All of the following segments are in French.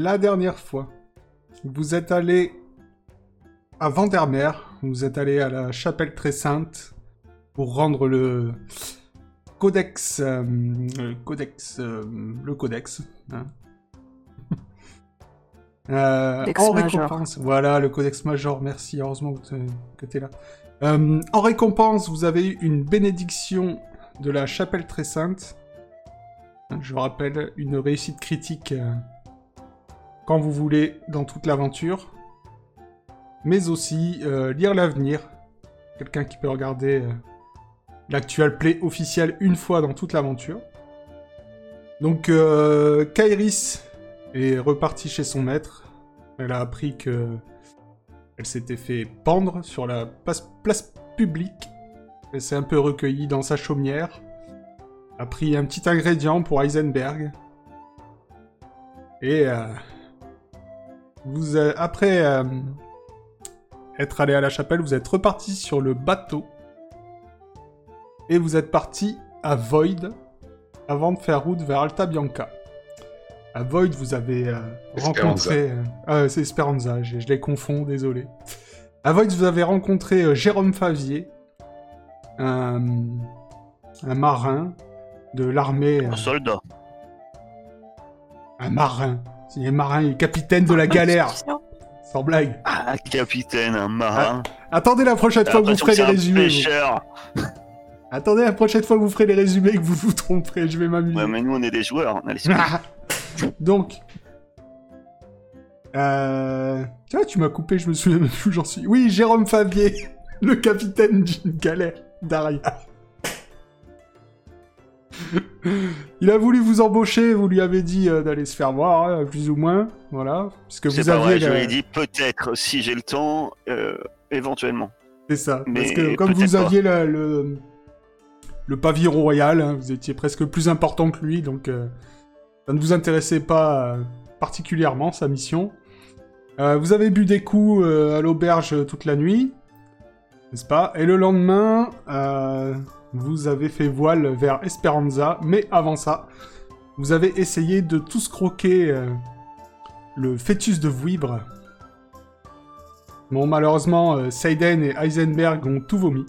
La dernière fois, vous êtes allé à Vandermeer, vous êtes allé à la chapelle très sainte pour rendre le codex, euh, le codex, euh, le codex, hein. Euh, en récompense, voilà le codex major. Merci, heureusement que tu es là. en récompense, vous avez eu une bénédiction de la chapelle très sainte. Je vous rappelle une réussite critique quand vous voulez dans toute l'aventure, mais aussi euh, lire l'avenir. Quelqu'un qui peut regarder euh, play officiel une fois dans toute l'aventure. Donc euh, Kairis est repartie chez son maître. Elle a appris que elle s'était fait pendre sur la place, publique. Elle s'est un peu recueillie dans sa chaumière. A pris un petit ingrédient pour Heisenberg. Et vous, après euh, être allé à la chapelle, vous êtes reparti sur le bateau. Et vous êtes parti à Void avant de faire route vers Alta Bianca. À Void, vous avez euh, rencontré... Euh, c'est Esperanza, je, les confonds, désolé. À Void, vous avez rencontré Jérôme Favier, un, un marin de l'armée... Un soldat. Un marin. Il est marin, il est capitaine de la galère. Sans blague. Ah, capitaine, un marin. Ah, attendez la prochaine fois que vous ferez les résumés. Attendez la prochaine fois que vous ferez les résumés que vous vous tromperez, je vais m'amuser. Ouais, mais nous on est des joueurs, on a Donc. Euh... Tiens, tu m'as coupé, je me souviens même plus où j'en suis. Oui, Jérôme Fabier, le capitaine d'une galère d'Aria. Il a voulu vous embaucher, vous lui avez dit euh, d'aller se faire voir, hein, plus ou moins, voilà. Puisque vous aviez. je lui ai dit peut-être, si j'ai le temps, euh, éventuellement. C'est ça. parce que comme vous aviez le, le pavillon royal, hein, vous étiez presque plus important que lui, donc euh, ça ne vous intéressait pas particulièrement sa mission. vous avez bu des coups à l'auberge toute la nuit, n'est-ce pas? Et le lendemain, vous avez fait voile vers Esperanza, mais avant ça, vous avez essayé de tous croquer euh, le fœtus de Vuibre. Bon, malheureusement, euh, Seiden et Heisenberg ont tout vomi.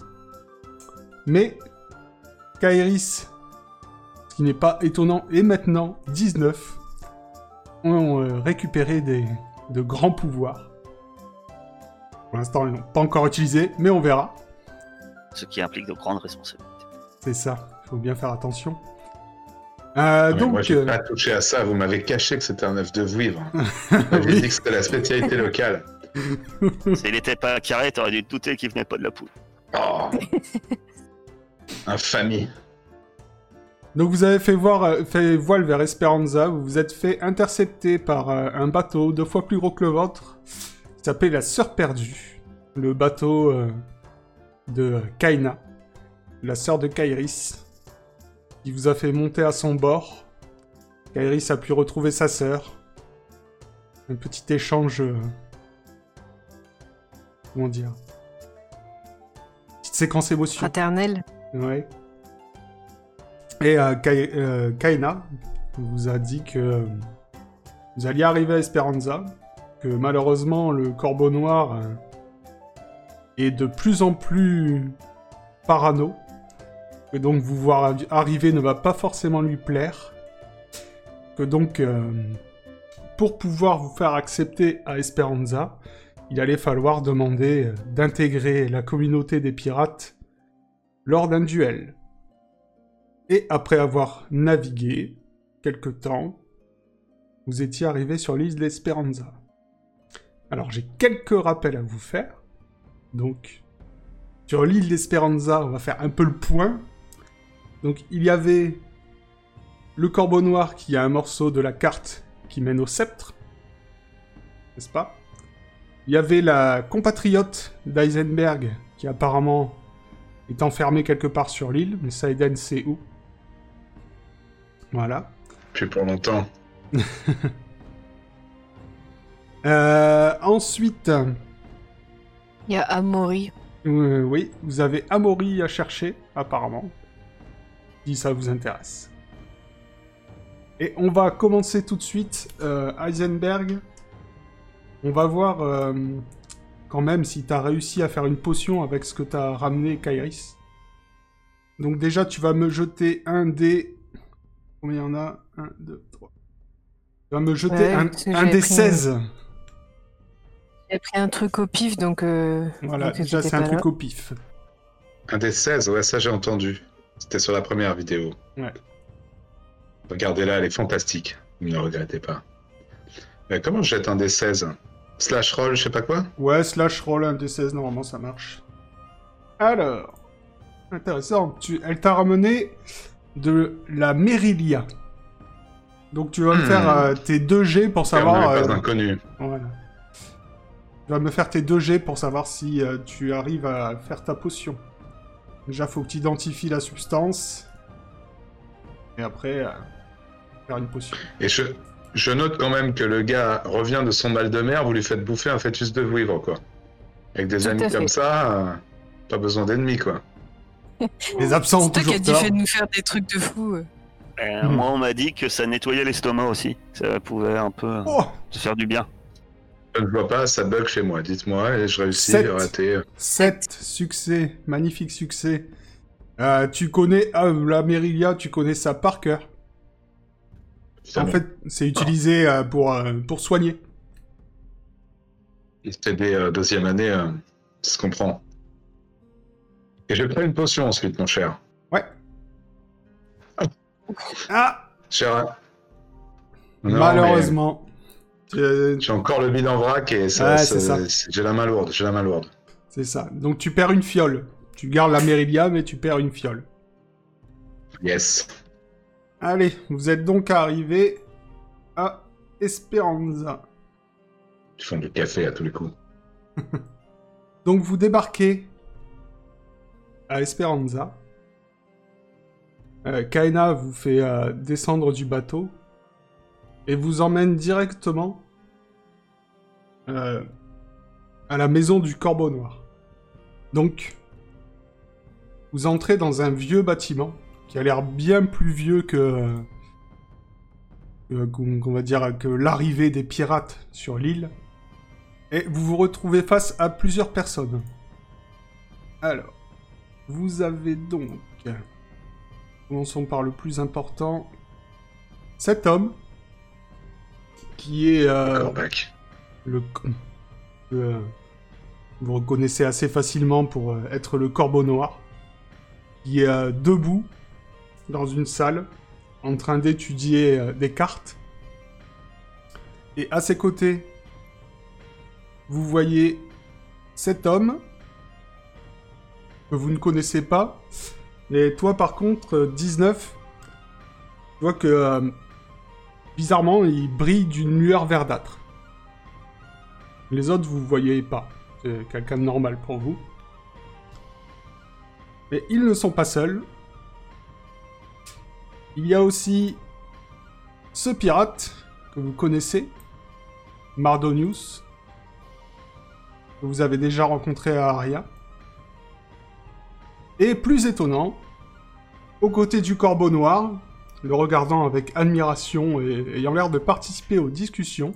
Mais Kairis, ce qui n'est pas étonnant, et maintenant 19, ont euh, récupéré des, de grands pouvoirs. Pour l'instant, ils n'ont pas encore utilisé, mais on verra. Ce qui implique de grandes responsabilités. C'est ça, il faut bien faire attention. Euh, donc, moi, j'ai euh, pas touché à ça. Vous m'avez caché que c'était un œuf de vivre. J'ai dit que c'était la spécialité locale. S'il n'était pas carré, t'aurais dû douter qu'il venait pas de la poule. Oh Infamie. Donc vous avez fait, voir, euh, fait voile vers Esperanza, vous vous êtes fait intercepter par un bateau deux fois plus gros que le vôtre, qui s'appelait la Sœur Perdue, le bateau de Kaina la sœur de Kairis, qui vous a fait monter à son bord. Kairis a pu retrouver sa sœur. Un petit échange... Euh, comment dire Petite séquence émotion. Fraternelle. Ouais. Et euh, euh, Kaina vous a dit que vous alliez arriver à Esperanza, que malheureusement le corbeau noir est de plus en plus parano, que donc vous voir arriver ne va pas forcément lui plaire, que donc euh, pour pouvoir vous faire accepter à Esperanza, il allait falloir demander euh, d'intégrer la communauté des pirates lors d'un duel. Et après avoir navigué quelque temps, vous étiez arrivé sur l'île d'Esperanza. Alors j'ai quelques rappels à vous faire. Donc, sur l'île d'Esperanza, on va faire un peu le point. Donc il y avait le corbeau noir qui a un morceau de la carte qui mène au sceptre. N'est-ce pas? Il y avait la compatriote d'Eisenberg qui apparemment est enfermée quelque part sur l'île, mais Saiden sait où. Voilà. Puis pour longtemps. Euh, ensuite, Il y a Amori. euh, oui, vous avez Amori à chercher, apparemment. Si ça vous intéresse. Et on va commencer tout de suite. euh, Heisenberg. On va voir euh, quand même si t'as réussi à faire une potion avec ce que t'as ramené, Kairis. Donc déjà, tu vas me jeter un des... Combien il y en a? 1, 2, 3. Tu vas me jeter Ouais, un, des pris- 16. J'ai pris un truc au pif, donc. euh, Voilà, donc déjà c'est un truc au pif. Un des 16, ouais, ça j'ai entendu. C'était sur la première vidéo. Ouais. Regardez-la, elle est fantastique. Vous ne regrettez pas. Mais comment je jette un des 16 Slash roll, je sais pas quoi Ouais, slash roll un des 16, normalement ça marche. Alors, intéressant. Tu, elle t'a ramené de la Merilia. Donc tu vas me Hmm. faire euh, tes 2 G pour savoir... Euh, pas voilà. Tu vas me faire tes 2 G pour savoir si euh, tu arrives à faire ta potion. Déjà, faut que tu identifies la substance. Et après, euh, faire une potion. Et je, je note quand même que le gars revient de son mal de mer, vous lui faites bouffer un fœtus de vouivre, quoi. Avec des Tout amis comme ça, euh, pas besoin d'ennemis, quoi. Les absents ont C'est toi qui toujours tort. fait de nous faire des trucs de fou. euh. Moi, on m'a dit que ça nettoyait l'estomac aussi. Ça pouvait un peu Oh se faire du bien. Je ne vois pas, ça bug chez moi, dites-moi, et je réussis, Sept. raté. 7 succès, magnifique succès. Euh, tu connais ah, la Merilia, tu connais ça par cœur. En bon. fait, c'est utilisé euh, pour, euh, pour soigner. C'est des euh, deuxième année, euh, ça se comprend. Et je prends une potion ensuite, mon cher. Ouais. Ah Cher. Non, Malheureusement. Euh, mais J'ai encore le bide en vrac et ça, Ouais, ça- j'ai la main lourde, j'ai la main lourde. C'est ça. Donc tu perds une fiole. Tu gardes la Merilia, mais tu perds une fiole. Yes. Allez, vous êtes donc arrivé à Esperanza. Ils font du café à tous les coups. Donc vous débarquez à Esperanza. Euh, Kaina vous fait euh, descendre du bateau et vous emmène directement euh, à la maison du Corbeau Noir. Donc, vous entrez dans un vieux bâtiment qui a l'air bien plus vieux que, va dire que l'arrivée des pirates sur l'île. Et vous vous retrouvez face à plusieurs personnes. Alors, vous avez donc... Commençons par le plus important. Cet homme, qui est euh, Corbac. le... euh, vous reconnaissez assez facilement pour euh, être le corbeau noir, qui est euh, debout dans une salle, en train d'étudier des cartes. Et à ses côtés, vous voyez cet homme que vous ne connaissez pas. Et toi, par contre, euh, 19, tu vois que euh, bizarrement, il brille d'une lueur verdâtre. Les autres, vous voyez pas. C'est quelqu'un de normal pour vous. Mais ils ne sont pas seuls. Il y a aussi ce pirate que vous connaissez, Mardonius, que vous avez déjà rencontré à Aria. Et plus étonnant, aux côtés du corbeau noir, le regardant avec admiration et ayant l'air de participer aux discussions,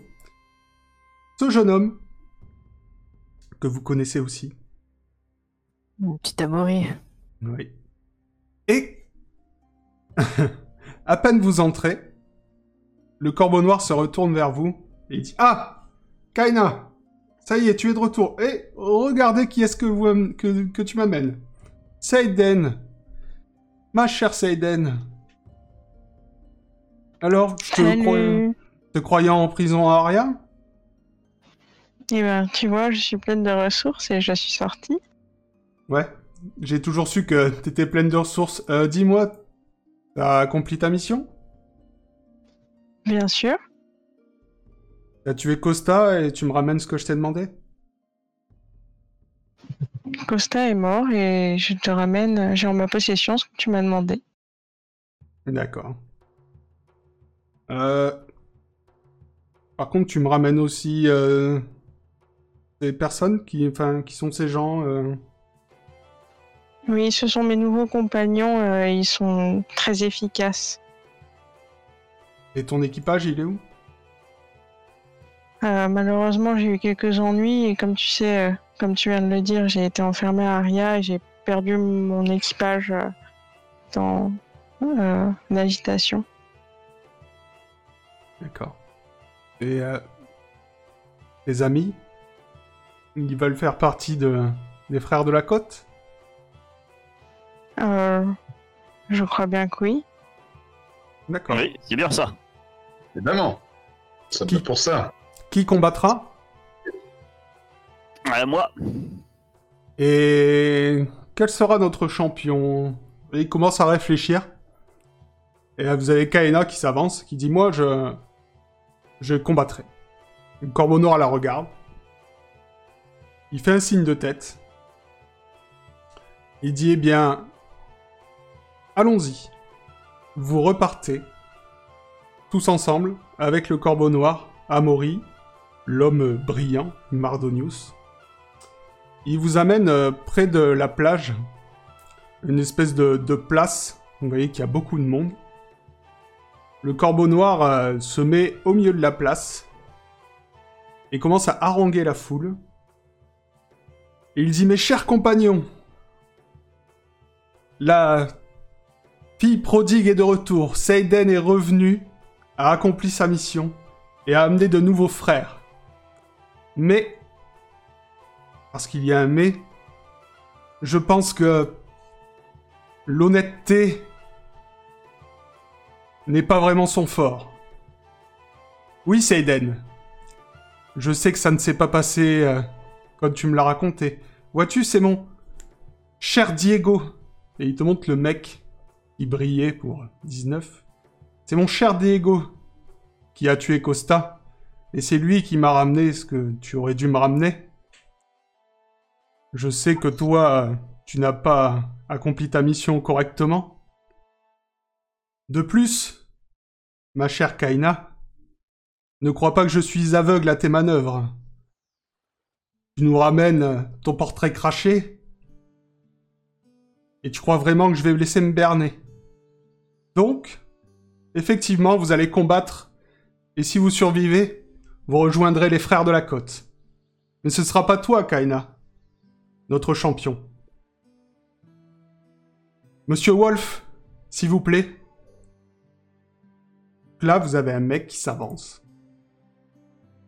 ce jeune homme, que vous connaissez aussi. Une petite Amori. Oui. Et, à peine vous entrez, le corbeau noir se retourne vers vous Et il dit Ah Kaina Ça y est, tu es de retour. Et regardez qui est-ce que, vous- que, que tu m'amènes. Seiden Ma chère Seiden Alors, je te, croyais, te croyais en prison à Aria Eh ben, tu vois, je suis pleine de ressources et je suis sortie. Ouais. J'ai toujours su que t'étais pleine de ressources. Euh, Dis-moi, t'as accompli ta mission? Bien sûr. T'as tué Costa et tu me ramènes ce que je t'ai demandé? Costa est mort et je te ramène, j'ai en ma possession ce que tu m'as demandé. D'accord. Euh... Par contre, tu me ramènes aussi euh... des personnes qui, enfin, qui sont ces gens. euh, Oui, ce sont mes nouveaux compagnons, euh, ils sont très efficaces. Et ton équipage, il est où? Euh, malheureusement, j'ai eu quelques ennuis et comme tu sais, comme tu viens de le dire, j'ai été enfermé à Aria et j'ai perdu mon équipage dans l'agitation. D'accord. Et euh... tes amis Ils veulent faire partie de... des frères de la côte? Euh, je crois bien que oui. D'accord. Oui, c'est bien ça. Évidemment. Ça Qui- peut pour ça. Qui combattra? Euh, moi, Et quel sera notre champion? Il commence à réfléchir. Et là, vous avez Kaena qui s'avance, qui dit Moi, je. Je combattrai. Le corbeau noir la regarde. Il fait un signe de tête. Il dit Eh bien. Allons-y. Vous repartez. Tous ensemble, avec le corbeau noir, Amaury, l'homme brillant, Mardonius. Il vous amène euh, près de la plage, une espèce de, de place. Vous voyez qu'il y a beaucoup de monde. Le corbeau noir euh, se met au milieu de la place et commence à haranguer la foule. Il dit Mes chers compagnons, la fille prodigue est de retour. Seiden est revenu, a accompli sa mission et a amené de nouveaux frères. Mais parce qu'il y a un mais, je pense que l'honnêteté n'est pas vraiment son fort. Oui, Seiden. Je sais que ça ne s'est pas passé euh, comme tu me l'as raconté. Vois-tu, c'est mon cher Diego. Et il te montre le mec qui brillait pour 19. C'est mon cher Diego qui a tué Costa. Et c'est lui qui m'a ramené ce que tu aurais dû me ramener. Je sais que toi, tu n'as pas accompli ta mission correctement. De plus, ma chère Kaina, ne crois pas que je suis aveugle à tes manœuvres. Tu nous ramènes ton portrait craché et tu crois vraiment que je vais laisser me berner. Donc, effectivement, vous allez combattre et si vous survivez, vous rejoindrez les frères de la côte. Mais ce ne sera pas toi, Kaina, notre champion. Monsieur Wolf, s'il vous plaît. Là, vous avez un mec qui s'avance.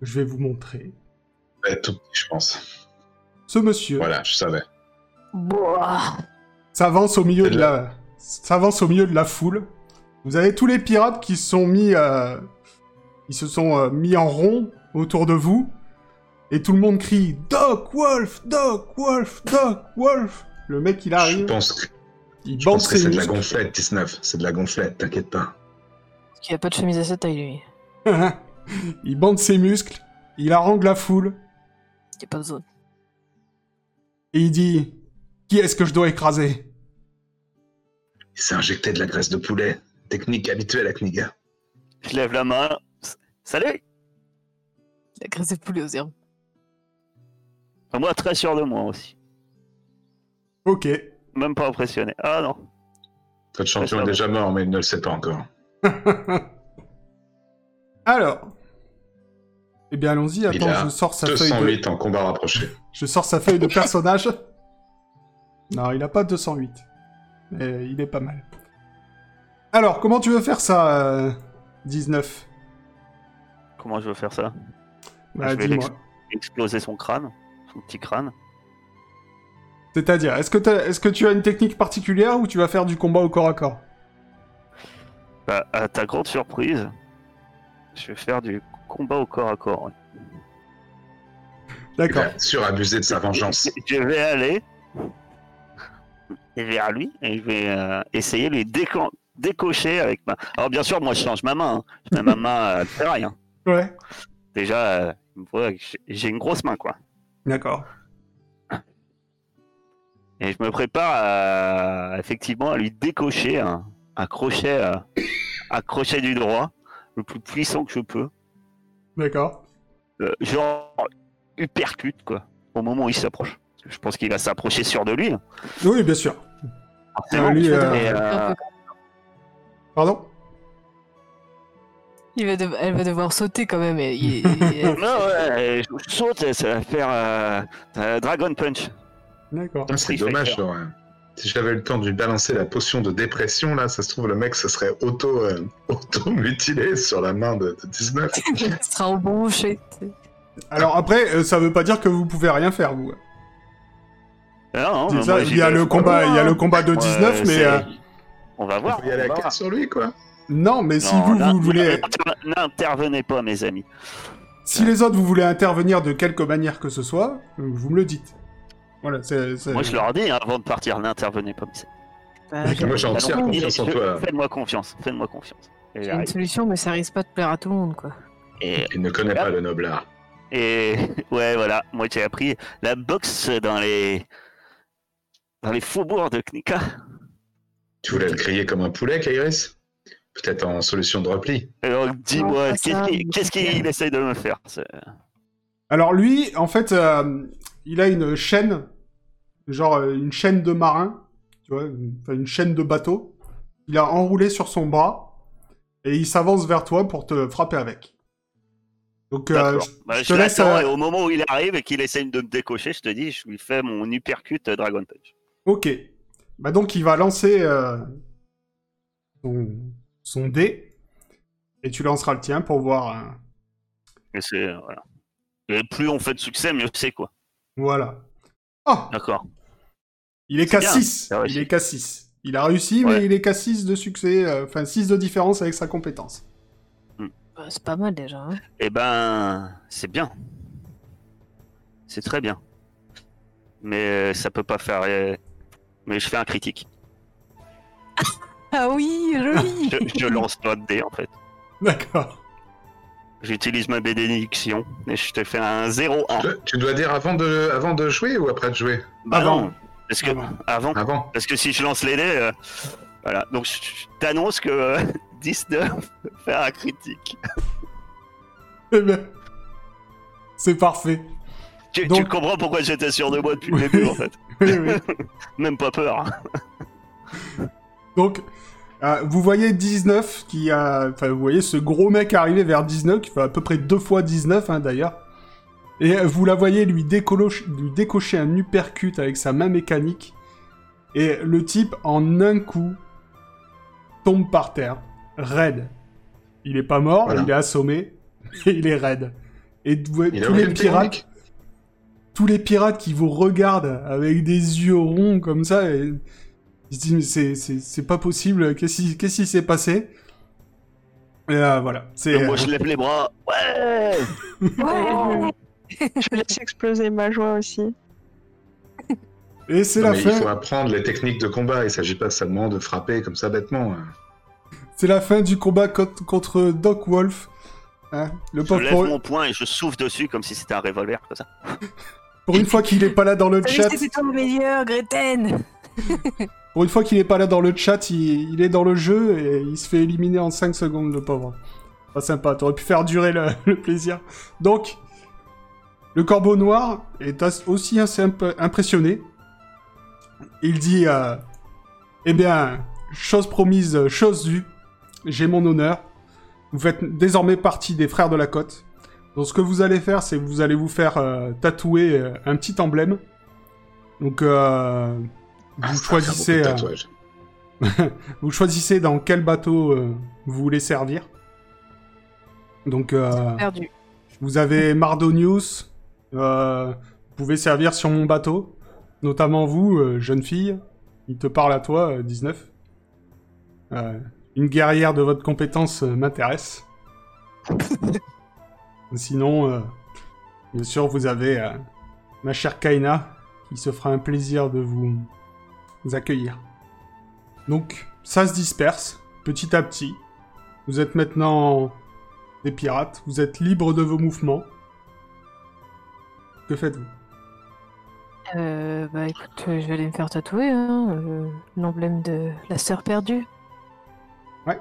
Je vais vous montrer. Ouais, tout petit, je pense. Ce monsieur Voilà, je savais. S'avance au milieu de la, s'avance au milieu de la foule. Vous avez tous les pirates qui se sont mis, euh, ils se sont euh, mis en rond autour de vous, et tout le monde crie Doc Wolf, Doc Wolf, Doc Wolf. Le mec il Je arrive, pense que, il je pense que c'est de la gonflette, 19. C'est de la gonflette, t'inquiète pas. Qu'il a pas de chemise à cette taille, lui. il bande ses muscles, il harangue la foule, Il a pas de zone. et il dit Qui est-ce que je dois écraser? Il s'est injecté de la graisse de poulet. Technique habituelle à Kniga. je lève la main. Salut La graisse de poulet aux herbes. Moi, très sûr de moi aussi. Ok. Même pas impressionné. Ah non. Votre champion est déjà mort, mais il ne le sait pas encore. Alors. Eh bien, allons-y. Attends, a je sors sa feuille de... 208 en combat rapproché. Je sors sa feuille de personnage. Non, il a pas 208. Mais il est pas mal. Alors, comment tu veux faire ça, euh, 19 comment je veux faire ça? Bah, Je vais dis-moi. Exploser son crâne, son petit crâne. C'est-à-dire, est-ce que, t'as- est-ce que tu as une technique particulière ou tu vas faire du combat au corps à corps? Bah, à ta grande surprise, je vais faire du combat au corps à corps. D'accord. a surabusé de sa vengeance. Je vais aller vers lui et je vais euh, essayer de lui déco- décocher avec ma. Alors bien sûr, moi je change ma main. hein. Je mets ma main à le ferraille, hein. Ouais. Déjà, euh, que j'ai- une grosse main quoi. D'accord. Et je me prépare à, effectivement à lui décocher un, un crochet, euh, un crochet du droit, le plus puissant que je peux. D'accord. Euh, genre uppercut quoi, au moment où il s'approche. Je pense qu'il va s'approcher sur de lui. Oui, bien sûr. lui, euh, Et, euh, Pardon? Il va Elle va devoir sauter quand même. et il- il- non, ouais, je saute, ça va faire Dragon Punch. D'accord. C'est dommage, j'aurais- Si j'avais eu le temps de lui balancer la potion de dépression, là, ça se trouve, le mec se serait auto, euh, auto-mutilé sur la main de, de 19. il sera embouché. Alors après, euh, ça veut pas dire que vous pouvez rien faire, vous. Non, non, ça, moi, il y a le combat, il y a le combat de Ouais, 19, mais euh, On va voir. Il y a la carte sur lui, quoi. non, mais si Non, vous, vous voulez, n'inter- N'intervenez pas, mes amis. si les autres vous voulez intervenir de quelque manière que ce soit, euh, vous me le dites. Voilà, c'est. c'est- Moi, je leur dis hein, avant de partir, n'intervenez pas. Bah, Moi, j'ai entière confiance en toi. Faites-moi confiance, faites-moi confiance. Et, J'ai une solution, mais ça risque pas de plaire à tout le monde, quoi. et, Il ne connaît pas le noble art. et- ouais, voilà, moi j'ai appris la boxe dans les dans les faubourgs de Knika. Tu voulais le crier comme un poulet, Kairis? Peut-être en solution de repli. Alors dis-moi, pas qu'est-ce qu'il qu'est-ce essaye de me faire c'est- Alors lui, en fait, euh, il a une chaîne, genre euh, une chaîne de marin, tu vois, une, chaîne de bateau. Il a enroulé sur son bras et il s'avance vers toi pour te frapper avec. Donc, euh, je, Bah, je te laisse. euh, et au moment où il arrive et qu'il essaye de me décocher, je te dis, je lui fais mon uppercut euh, Dragon Punch. Ok. Bah donc il va lancer euh, son, son dé et tu lanceras le tien pour voir. Et c'est voilà. Et plus on fait de succès, mieux c'est quoi. Voilà. Oh, D'accord. Il est qu'à bien, 6. t'as réussi. Il est qu'à 6. Il a réussi, Ouais. mais il est qu'à 6 de succès, euh, enfin 6 de différence avec sa compétence. Bah, c'est pas mal déjà. hein. Eh ben, c'est bien. C'est très bien. Mais euh, ça peut pas faire. euh, Mais je fais un critique. Ah oui, joli Je, je lance pas de dés en fait. D'accord. J'utilise ma bénédiction et je te fais un 0-1. Tu- Tu dois dire avant de, avant de jouer ou après de jouer? Bah Avant. non, Parce que Avant. avant. Avant. Parce que si je lance les dés, euh, voilà. Donc je, t'annonce que euh, 19 peut faire un critique. Eh ben, c'est parfait. Tu, comprends pourquoi j'étais sûr de moi depuis le début en fait. Oui, oui. Même pas peur. hein. Donc, euh, vous voyez 19 qui a... Enfin, vous voyez ce gros mec arriver vers 19, qui fait à peu près deux fois 19, hein, d'ailleurs. Et vous la voyez lui, décocher un uppercut avec sa main mécanique. Et le type, en un coup, tombe par terre, raide. Il est pas mort, Voilà. il est assommé, mais il est raide. Et tous les pirates... tous les pirates qui vous regardent avec des yeux ronds comme ça, et ils se disent, mais c'est, c'est, c'est pas possible, qu'est-ce qui, qu'est-ce qui s'est passé? Et euh, voilà, moi je lève les bras. Ouais Ouais Je laisse exploser ma joie aussi. Et c'est la fin, Il faut apprendre les techniques de combat. Il s'agit pas seulement de frapper comme ça bêtement. hein. c'est la fin du combat contre, contre Doc Wolf. Hein, le Je lève pour, mon poing et je souffle dessus comme si c'était un revolver comme ça. pour une fois qu'il est pas là dans le chat, toi le meilleur, Greten pour une fois qu'il est pas là dans le chat, il, il est dans le jeu et il se fait éliminer en 5 secondes, le pauvre. Pas sympa, t'aurais pu faire durer le, le plaisir. Donc, le corbeau noir est aussi assez imp- impressionné. Il dit euh, Eh bien, chose promise, chose due, j'ai mon honneur. Vous faites désormais partie des frères de la côte. Donc, ce que vous allez faire, c'est que vous allez vous faire euh, tatouer euh, un petit emblème. Donc, euh, Ah, vous choisissez. euh, vous choisissez dans quel bateau euh, vous voulez servir. Donc, euh, Perdu. vous avez Mardonius. Euh, vous pouvez servir sur mon bateau. Notamment vous, euh, jeune fille. Il te parle à toi, euh, 19. Euh, une guerrière de votre compétence m'intéresse. Sinon, bien sûr, vous avez ma chère Kaina, qui se fera un plaisir de vous, vous accueillir. Donc, ça se disperse, petit à petit. Vous êtes maintenant des pirates, vous êtes libres de vos mouvements. Que faites-vous? Euh, bah écoute, euh, je vais aller me faire tatouer, hein, euh, l'emblème de la sœur perdue. Ouais.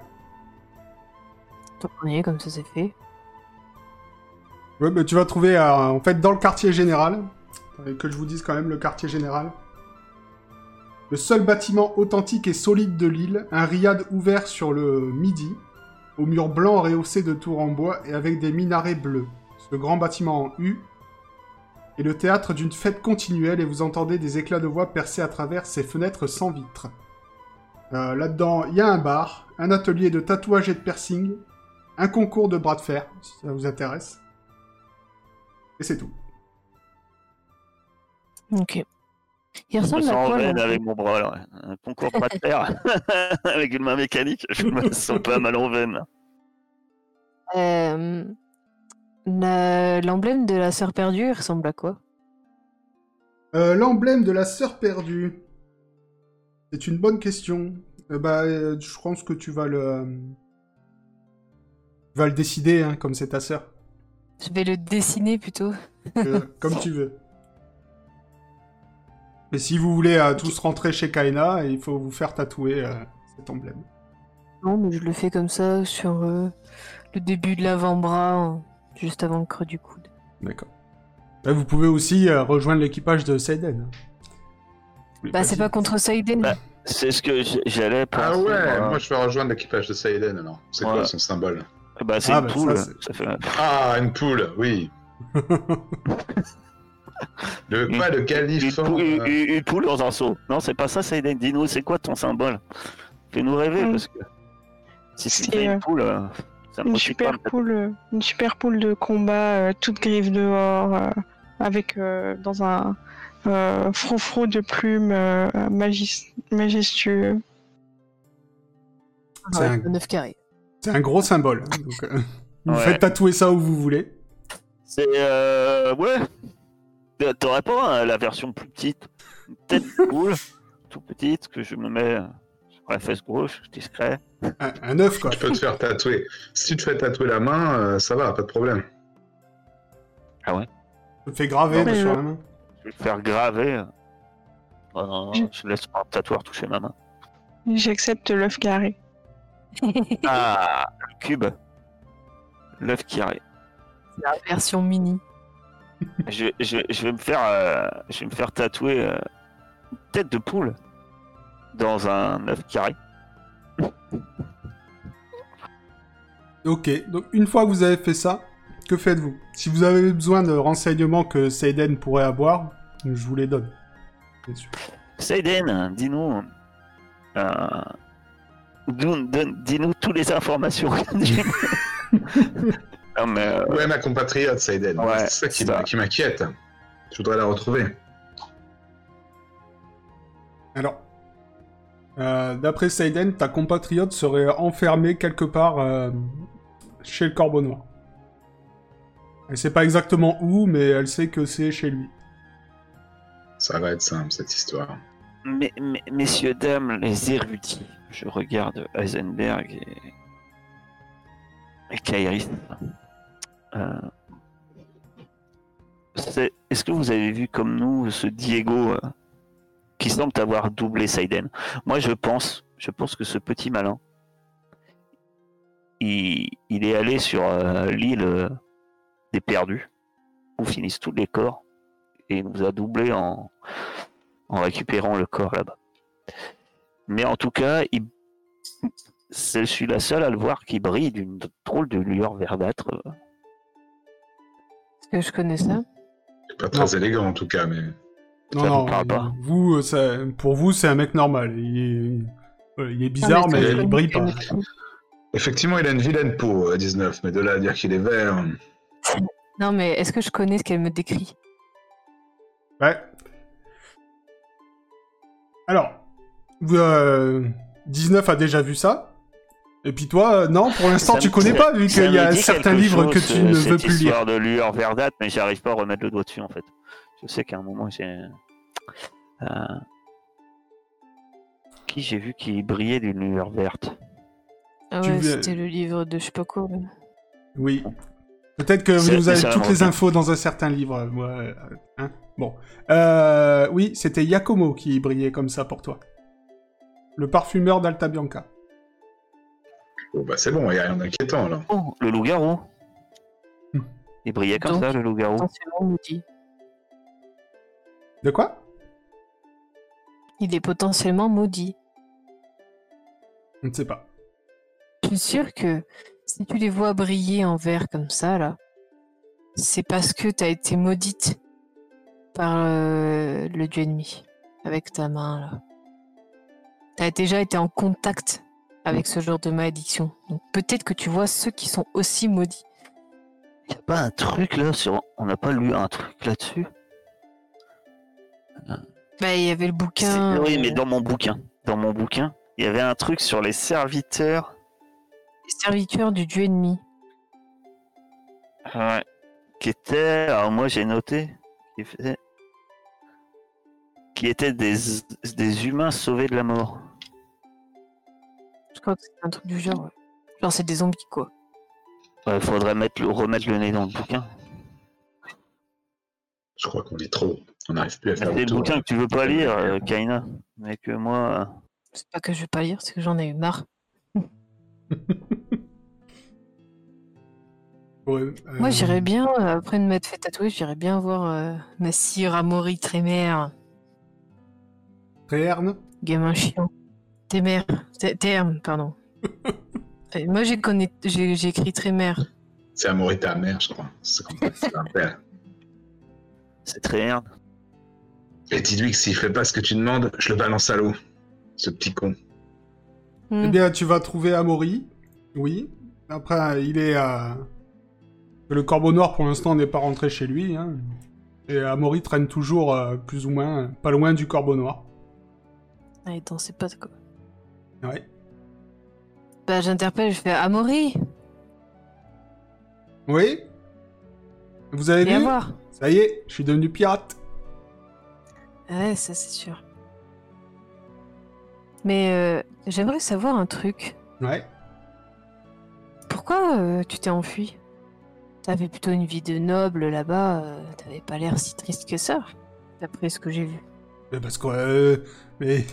Ton premier, comme ça c'est fait. Ouais, bah, tu vas trouver, euh, en fait, dans le quartier général, que je vous dise quand même le quartier général, le seul bâtiment authentique et solide de l'île, un riad ouvert sur le midi, au mur blanc rehaussé de tours en bois et avec des minarets bleus. Ce grand bâtiment en U est le théâtre d'une fête continuelle et vous entendez des éclats de voix percer à travers ses fenêtres sans vitres. Euh, Là-dedans, il y a un bar, un atelier de tatouage et de piercing, un concours de bras de fer, si ça vous intéresse. Et c'est tout. Ok. Il Je me ressemble sens à en quoi avec mon bras, là. ouais. Un concours pas de fer avec une main mécanique. Je me sens pas mal en veine. Euh, L'emblème de la sœur perdue, ressemble à quoi? Euh, L'emblème de la sœur perdue. C'est une bonne question. Euh, bah, euh, je pense que tu vas le... Tu vas le décider, hein, comme c'est ta sœur. Je vais le dessiner plutôt. Comme tu veux. Mais si vous voulez tous rentrer chez Kaina, il faut vous faire tatouer cet emblème. Non, mais je le fais comme ça sur le début de l'avant-bras, hein, juste avant le creux du coude. D'accord. Bah, vous pouvez aussi euh, rejoindre l'équipage de Seiden. Bah, c'est pas contre Saiden. Bah, C'est ce que j'allais penser. Ah ouais, moi. moi je vais rejoindre l'équipage de Saiden alors. C'est quoi son symbole? Bah, c'est Ah, une bah, poule. ça, Ça, c'est- fait... Ah, une poule, oui. Le quoi, le une, galifort poule, une- euh, une- une poule dans un seau. Non, c'est pas ça, Saiden. Dis-nous, c'est quoi ton symbole? Fais-nous rêver, Mm. parce que si C'est, une poule, euh, Une pas. super poule, une super poule de combat, euh, toute griffe dehors, euh, avec euh, dans un euh, frou-frou de plumes euh, magis- majestueux. c'est Ouais, un- 9 carrés. C'est un gros symbole. hein, donc, euh, vous Ouais. faites tatouer ça où vous voulez. C'est. Euh... Ouais. T'aurais pas euh, la version plus petite de poule, tout petite, que je me mets sur la fesse gauche, discret. Un, un œuf, quoi. Tu peux te faire tatouer. Si tu te fais tatouer la main, euh, ça va, pas de problème. Je le fais graver Non, mais sur je- la main. Je vais le faire graver. Oh non, non, Je- je laisse pas un tatoueur toucher ma main. J'accepte l'œuf carré. Ah, le cube. L'œuf arrive. La version mini. Je, je, je vais me faire, euh, je vais me faire tatouer euh, une tête de poule dans un œuf carré. Ok, donc une fois que vous avez fait ça, que faites-vous? Si vous avez besoin de renseignements que Seiden pourrait avoir, je vous les donne. Bien sûr. Saiden, dis-nous. Euh, dis-nous toutes les informations. non mais euh, Ouais, ma compatriote Saiden. Ouais, c'est ça qui, c'est ça. qui m'inquiète. Je voudrais la retrouver. Alors, euh, d'après Seiden, ta compatriote serait enfermée quelque part euh, chez le Corbeau Noir. Elle sait pas exactement où, mais elle sait que c'est chez lui. Ça va être simple cette histoire. Mais- mais- messieurs, dames, les érudits, je regarde Heisenberg et, et Kairis. Euh, Est-ce que vous avez vu comme nous ce Diego euh, qui semble avoir doublé Saiden Moi, je pense, je pense que ce petit malin, il, il est allé sur euh, l'île euh, des perdus où finissent tous les corps et il nous a doublé en, en récupérant le corps là-bas. Mais en tout cas, il... c'est- je suis la seule à le voir qui brille d'une drôle de lueur verdâtre. Est-ce que je connais ça? C'est pas très élégant en tout cas, mais. Non, Ça non, parle pas? vous, euh, ça- pour vous, c'est un mec normal. Il est, voilà, il est bizarre, Ah, mais il brille pas. Effectivement, il a une vilaine peau, euh, 19, mais de là à dire qu'il est vert. Non, mais est-ce que je connais ce qu'elle me décrit? Ouais. Alors, euh, 19 a déjà vu ça? Et puis toi, euh, non, pour l'instant, tu connais pas, vu qu'il y a certains livres que tu ne euh, veux plus lire. histoire de lueur verdâtre, mais j'arrive pas à remettre le doigt dessus en fait. Je sais qu'à un moment j'ai. euh, Qui j'ai vu qui brillait d'une lueur verte Ah ouais, veux- c'était le livre de je sais pas quoi. mais- Oui. Peut-être que vous avez toutes les infos dans un certain livre. euh, ouais, euh, hein. bon. Euh, oui, c'était Yakomo qui brillait comme ça pour toi. Le parfumeur d'Alta Bianca. Bon, bah c'est bon, il n'y a rien d'inquiétant là. Oh, le loup-garou Hmm. Il brillait comme Donc, ça, le loup-garou. De quoi? Il est potentiellement maudit. On ne sait pas. Je suis sûre que si tu les vois briller en vert comme ça, là, c'est parce que t'as été maudite par euh, le dieu ennemi avec ta main, là. T'as déjà été en contact avec ce genre de malédiction. Donc peut-être que tu vois ceux qui sont aussi maudits. Y a pas un truc là sur. On n'a pas lu un truc là-dessus? Bah, il y avait le bouquin. Oui, euh, mais dans mon bouquin. Dans mon bouquin, il y avait un truc sur les serviteurs. les serviteurs du dieu ennemi. Ouais. Qui était. Alors moi j'ai noté. Qui, faisait- qui étaient des, des humains sauvés de la mort. Je crois que c'est un truc du genre. ouais. Genre, c'est des zombies, quoi. Il faudrait mettre le- remettre le nez dans le bouquin. Je crois qu'on lit trop. On n'arrive plus à faire C'est le le tour. bouquin que tu veux pas lire, euh, Kaina. Mais que moi. euh, C'est pas que je vais pas lire, c'est que j'en ai eu marre. Ouais, euh, Moi, j'irais bien, après de m'être fait tatouer, j'irais bien voir euh, ma sire Amaury Trémère. Tréherne Gamin chiant. Témère. Té- Terme, pardon. Moi, j'ai j'ai écrit Trémère. C'est Amaury ta mère, je crois. C'est comme ça que ça s'appelle. C'est très herne. Et dis-lui que s'il fait pas ce que tu demandes, je le balance à l'eau. Ce petit con. Eh Hmm. bien, tu vas trouver Amaury. Oui. Après, il est à... Le Corbeau Noir, pour l'instant, n'est pas rentré chez lui. hein. Et Amaury traîne toujours, euh, plus ou moins, pas loin du Corbeau Noir. Ah, il est dans ses potes, quoi. Ouais. Bah, j'interpelle, je fais Amaury, Oui Vous avez viens vu? voir. Ça y est, je suis devenu pirate. Ouais, ça, c'est sûr. Mais euh, j'aimerais savoir un truc. Ouais. Pourquoi euh, tu t'es enfui? T'avais plutôt une vie de noble là-bas, euh, t'avais pas l'air si triste que ça, d'après ce que j'ai vu. Mais parce que... mais...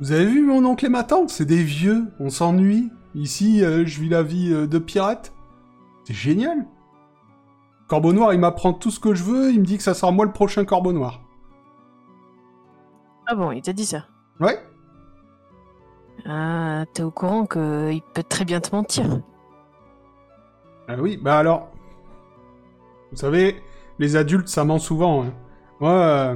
Vous avez vu mon oncle et ma tante? C'est des vieux, on s'ennuie. Ici, je vis la vie de pirate. C'est génial. Corbeau Noir, il m'apprend tout ce que je veux, il me dit que ça sera moi le prochain Corbeau Noir. Ah bon, il t'a dit ça? Ouais Ah, t'es au courant qu'il peut très bien te mentir. Ah oui, bah alors... Vous savez, les adultes, ça ment souvent. hein. Moi, euh,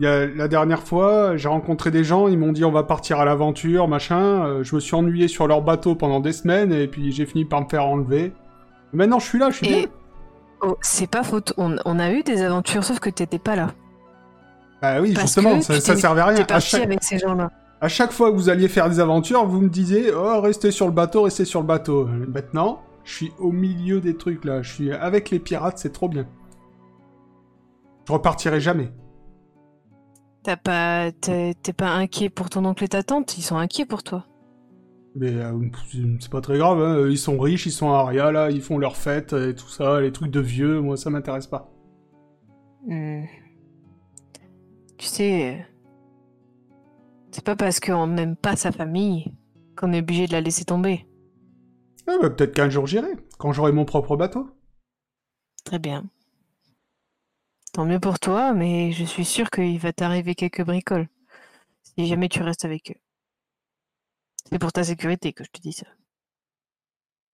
il y a, la dernière fois, j'ai rencontré des gens, ils m'ont dit on va partir à l'aventure, machin. euh, je me suis ennuyé sur leur bateau pendant des semaines, et puis j'ai fini par me faire enlever. Maintenant, je suis là, je suis Et bien. Oh, c'est pas faute, on, on a eu des aventures, sauf que t'étais pas là. Bah oui, parce justement, ça, servait à rien. À chaque, avec ces gens-là. à chaque fois que vous alliez faire des aventures, vous me disiez oh restez sur le bateau, restez sur le bateau. Maintenant, je suis au milieu des trucs là. Je suis avec les pirates, c'est trop bien. Je repartirai jamais. T'as pas, t'es pas inquiet pour ton oncle et ta tante, ils sont inquiets pour toi. Mais euh, c'est pas très grave, hein. ils sont riches, ils sont à Aria, là, ils font leurs fêtes et tout ça, les trucs de vieux, moi ça m'intéresse pas. Hmm. Tu sais, c'est pas parce qu'on n'aime pas sa famille qu'on est obligé de la laisser tomber. Ah bah, peut-être qu'un jour j'irai, quand j'aurai mon propre bateau. Très bien. Tant mieux pour toi, mais je suis sûr qu'il va t'arriver quelques bricoles. Si jamais tu restes avec eux. C'est pour ta sécurité que je te dis ça.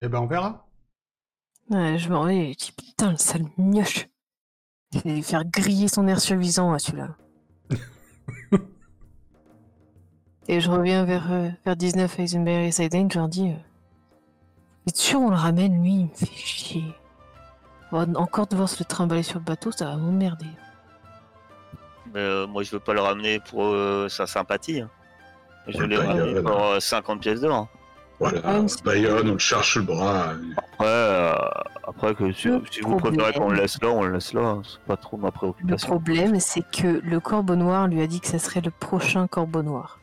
Eh ben on verra. Ouais, je m'en vais, je dis putain, le sale mioche. Je vais lui faire griller son air suffisant à celui-là. Et je reviens vers, euh, vers 19 Heisenberg et Seiden, je leur dis euh, C'est sûr, on le ramène, lui, il me fait chier. Bon, encore devoir se le trimballer sur le bateau, ça va m'emmerder. Mais euh, moi, je veux pas le ramener pour euh, sa sympathie. hein. Je Ouais, l'ai pour euh, 50 pièces d'or. Voilà, Ah, Bayonne, on le cherche le bras. Après, euh, après que si, Le si vous préférez qu'on le laisse là, on le laisse là. C'est pas trop ma Le préoccupation. problème, c'est que le corbeau noir lui a dit que ça serait le prochain corbeau noir.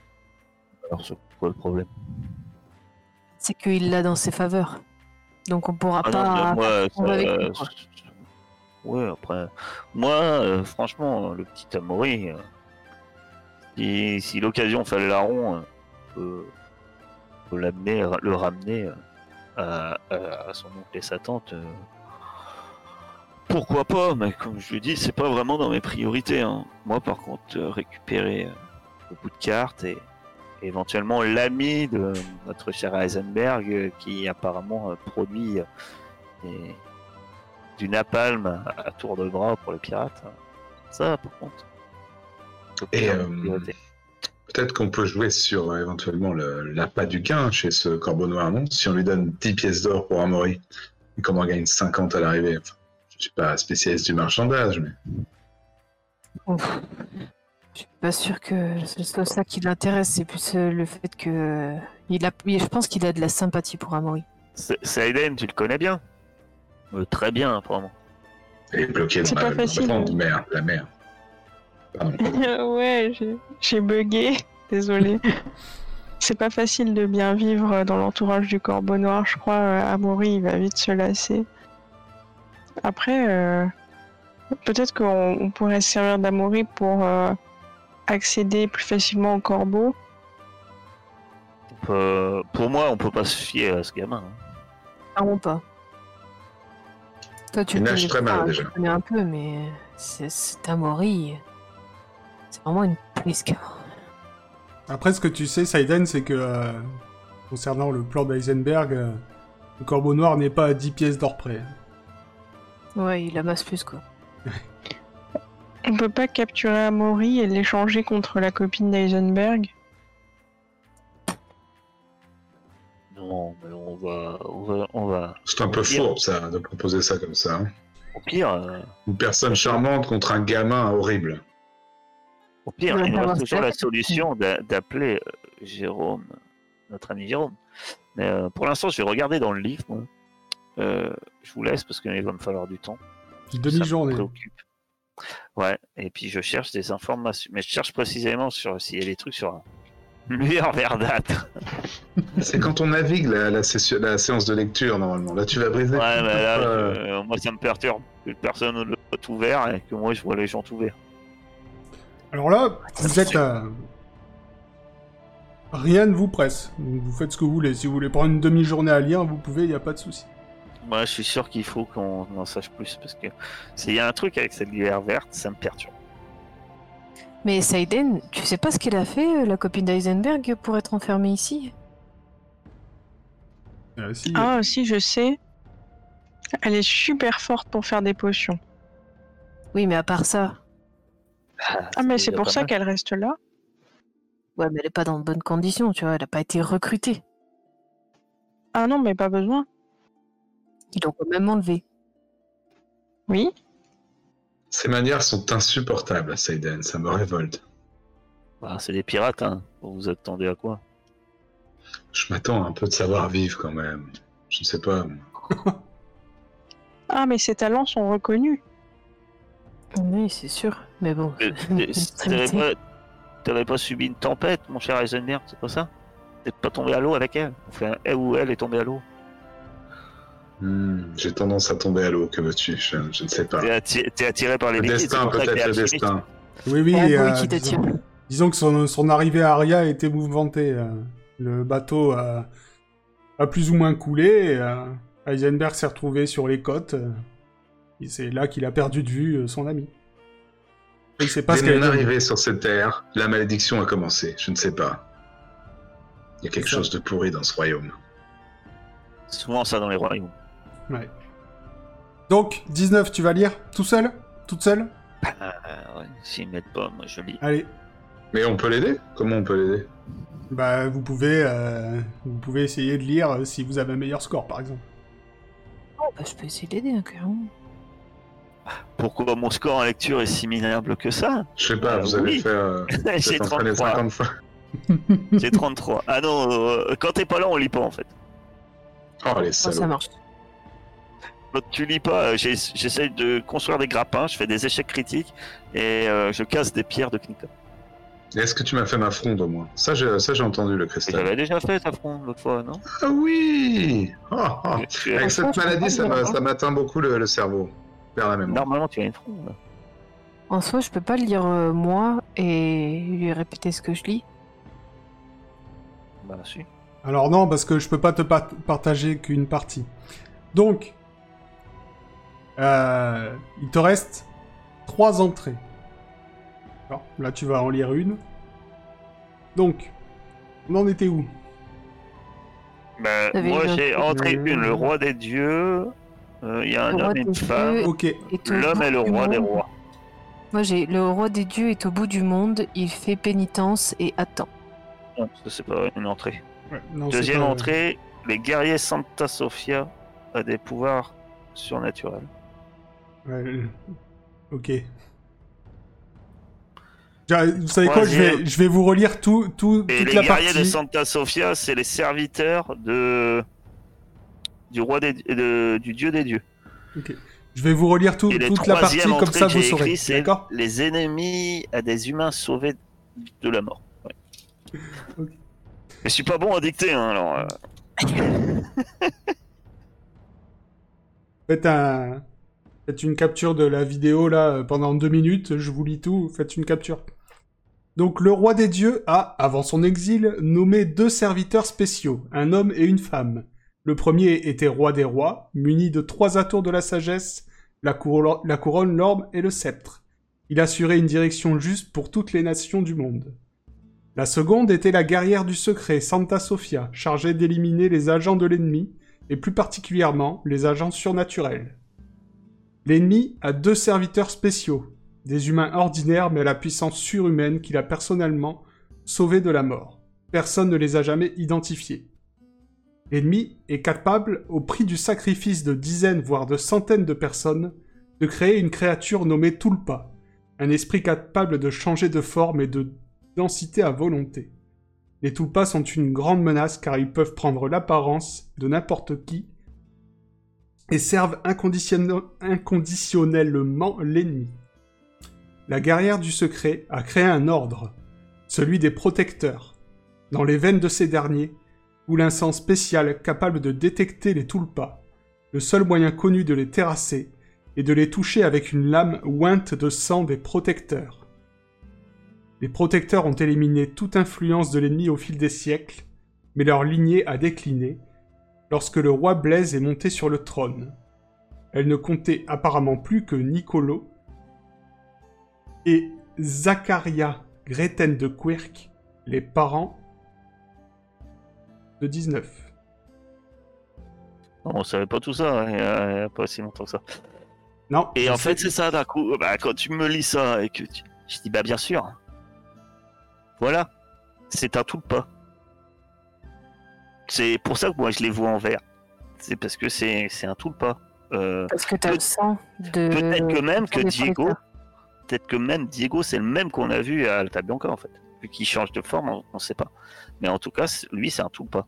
Alors, c'est quoi le problème? C'est qu'il l'a dans ses faveurs. Donc on pourra Ah non, pas. mais moi, on va ça- avec lui, quoi. Ouais, après. Moi, euh, franchement, le petit Amaury, euh, si, si l'occasion fait le larron, on peut, l'amener, le ramener euh, à, son oncle et sa tante. euh. Pourquoi pas Mais comme je le dis, c'est pas vraiment dans mes priorités. hein. Moi, par contre, euh, récupérer le bout de carte et éventuellement l'ami de notre cher Heisenberg qui apparemment produit du napalm à, à tour de bras pour les pirates. Ça, par contre. Et, euh. Peut-être qu'on peut jouer sur euh, éventuellement le- l'appât du gain chez ce corbeau noir, non Si on lui donne 10 pièces d'or pour Amaury, et qu'on en gagne 50 à l'arrivée. Enfin, je suis pas spécialiste du marchandage, mais Ouf. Je suis pas sûr que ce soit ça qui l'intéresse, c'est plus euh, le fait que. Il a... Je pense qu'il a de la sympathie pour Amaury. C'est- Saïden, tu le connais bien? Euh, Très bien, apparemment. elle est bloquée C'est dans la, pas facile, grande hein. mer, la mer. Pardon. ouais, j'ai- bugué. Désolé. C'est pas facile de bien vivre dans l'entourage du corbeau noir. Je crois euh, Amaury, il va vite se lasser. Après, euh, peut-être qu'on on pourrait se servir d'Amaury pour euh, accéder plus facilement au corbeau. Peut- Pour moi, on peut pas se fier à ce gamin. hein. Clairement pas. Toi, tu le connais très pas, tu déjà. connais un peu, mais c'est- cet Amaury. C'est vraiment une police Après, ce que tu sais, Saiden, c'est que euh, concernant le plan d'Eisenberg, euh, le corbeau noir n'est pas à 10 pièces d'or près. Ouais, il amasse plus, quoi. On peut pas capturer Amaury et l'échanger contre la copine d'Eisenberg? Non, mais on va, on va, on va. C'est un peu Pire. fourbe, ça, de proposer ça comme ça. hein. Au pire, euh, Une personne charmante contre un gamin horrible. Au pire, il nous reste toujours la solution d'a- d'appeler euh, Jérôme, notre ami Jérôme. Mais euh, pour l'instant, je vais regarder dans le livre. Euh, je vous laisse parce qu'il va me falloir du temps. Une Ça me demi-journée. préoccupe. Ouais, et puis je cherche des informations. Mais je cherche précisément sur s'il y a des trucs sur lueur verdâtre. C'est quand on navigue la, la session- la séance de lecture, normalement. Là, tu vas briser. Ouais, mais là, euh, euh, moi, ça me perturbe que personne ne le voit tout vert et que moi, je vois les gens tout verts. Alors là, vous êtes à... Rien ne vous presse. Donc vous faites ce que vous voulez. Si vous voulez prendre une demi-journée à lire, vous pouvez, il n'y a pas de souci. Moi, je suis sûr qu'il faut qu'on en sache plus parce que s'il y a un truc avec cette lueur verte, ça me perturbe. Mais Saiden, tu sais pas ce qu'elle a fait, euh, la copine d'Eisenberg, pour être enfermée ici? Euh, si, Ah, si, je sais. Elle est super forte pour faire des potions. Oui, mais à part ça. Ah, mais c'est pour ça qu'elle reste là. Ouais, mais elle est pas dans de bonnes conditions, tu vois. Elle a pas été recrutée. Ah non, mais pas besoin. Ils l'ont quand même enlevée. Oui. Ces manières sont insupportables, Seiden. Ça me révolte. Bah, c'est des pirates, hein. Vous vous attendez à quoi? Je m'attends à un peu de savoir-vivre quand même. Je ne sais pas. Ah, mais ses talents sont reconnus. Oui, c'est sûr. Mais bon. Euh, euh, T'avais pas, t'avais pas subi une tempête, mon cher Eisenberg, c'est pas ça? T'es pas tombé à l'eau avec elle? Enfin, elle ou elle est tombée à l'eau. Hmm, J'ai tendance à tomber à l'eau, que veux-tu? Je, je ne sais pas. T'es attiré, attiré par les Le liquides, destin, peut-être le destin. Oui, oui. Ah, oui, euh, qui disons, disons que son, son arrivée à Aria a été mouvementée. euh. Le bateau a, a plus ou moins coulé. et, euh, Heisenberg s'est retrouvé sur les côtes. C'est là qu'il a perdu de vue euh, son ami. Il sait pas ce Dès qu'elle mon arrivée sur cette terre, la malédiction a commencé. Je ne sais pas. Il y a quelque chose de pourri dans ce royaume. C'est souvent ça dans les royaumes. Ouais. Donc, 19, tu vas lire Tout seul? Toute seule? Euh, ouais, S'ils m'aident pas, moi je lis. Allez. Mais on peut l'aider? Comment on peut l'aider? Bah, vous pouvez, euh, vous pouvez essayer de lire euh, si vous avez un meilleur score, par exemple. Oh, bah, je peux essayer d'aider, hein, carrément. Pourquoi mon score en lecture est si minable que ça Je sais pas, Euh, vous avez oui. fait. euh, J'ai êtes entraîné 33. 50 fois. J'ai 33. Ah non, euh, quand t'es pas là, on lit pas en fait. Oh, les Oh, ça marche. Quand tu lis pas, euh, j'essaie de construire des grappins, je fais des échecs critiques et euh, je casse des pierres de Kingdom. Est-ce que tu m'as fait ma fronde au moins? Ça, j'ai entendu le cristal. J'avais déjà fait ta front l'autre fois, non? Ah oui Oh, oh. Avec cette maladie, hein. ça m'atteint beaucoup le, le cerveau. La mémoire. Normalement, tu as une. En soi, je peux pas lire euh, moi et lui répéter ce que je lis. Bah, si. Alors non, parce que je peux pas te pa- partager qu'une partie. Donc, euh, il te reste trois entrées. Alors, là, tu vas en lire une. Donc, on en était où? Bah, moi, j'ai entré une, le roi des dieux. Euh, Il y a un Le roi homme et une des femme. Ok. L'homme est le roi des rois. Moi, j'ai le roi des dieux est au bout du monde, il fait pénitence et attend. Non, ça, c'est pas une entrée. Non, Deuxième pas- entrée, les guerriers Santa Sofia a des pouvoirs surnaturels. Ouais, ok. Vous savez quoi je vais, Troisième. je vais vous relire tout, tout, Et toute les la guerriers partie. de Santa Sofia, c'est les serviteurs de du roi des de- du dieu des dieux. Je vais vous relire tout- toute la partie, comme ça vous saurez. D'accord les ennemis à des humains sauvés de la mort. Ouais. Je suis pas bon à dicter, hein, alors. euh, Faites, un... Faites une capture de la vidéo là euh, pendant deux minutes, je vous lis tout, faites une capture. Donc le roi des dieux a, avant son exil, nommé deux serviteurs spéciaux, un homme et une femme. Le premier était roi des rois, muni de trois atours de la sagesse, la, couro- la couronne, l'orbe et le sceptre. Il assurait une direction juste pour toutes les nations du monde. La seconde était la guerrière du secret, Santa Sofia, chargée d'éliminer les agents de l'ennemi, et plus particulièrement les agents surnaturels. L'ennemi a deux serviteurs spéciaux, des humains ordinaires mais à la puissance surhumaine qu'il a personnellement sauvés de la mort. Personne ne les a jamais identifiés. L'ennemi est capable, au prix du sacrifice de dizaines voire de centaines de personnes, de créer une créature nommée Tulpa, un esprit capable de changer de forme et de densité à volonté. Les Tulpas sont une grande menace car ils peuvent prendre l'apparence de n'importe qui et servent inconditionnel- inconditionnellement l'ennemi. La guerrière du secret a créé un ordre, celui des protecteurs. Dans les veines de ces derniers, un sang spécial capable de détecter les tulpas. Le seul moyen connu de les terrasser est de les toucher avec une lame ointe de sang des protecteurs. Les protecteurs ont éliminé toute influence de l'ennemi au fil des siècles, mais leur lignée a décliné lorsque le roi Blaise est monté sur le trône. Elle ne comptait apparemment plus que Nicolo et Zacharia Greten de Quirk, les parents de 19. On savait pas tout ça, hein, il y a, pas si longtemps que ça. Non. Et en fait, c'est ça d'un coup. Bah, quand tu me lis ça et que tu... je dis bah bien sûr. Voilà, c'est un tout pas. C'est pour ça que moi je les vois en vert. C'est parce que c'est un tout pas. Euh, Parce que t'as le sang de. Peut-être que même que Diego, peut-être que même Diego, c'est le même qu'on a vu à Alta Bianca en fait. Vu qu'il change de forme, on, on sait pas. Mais en tout cas, lui, c'est un tout pas.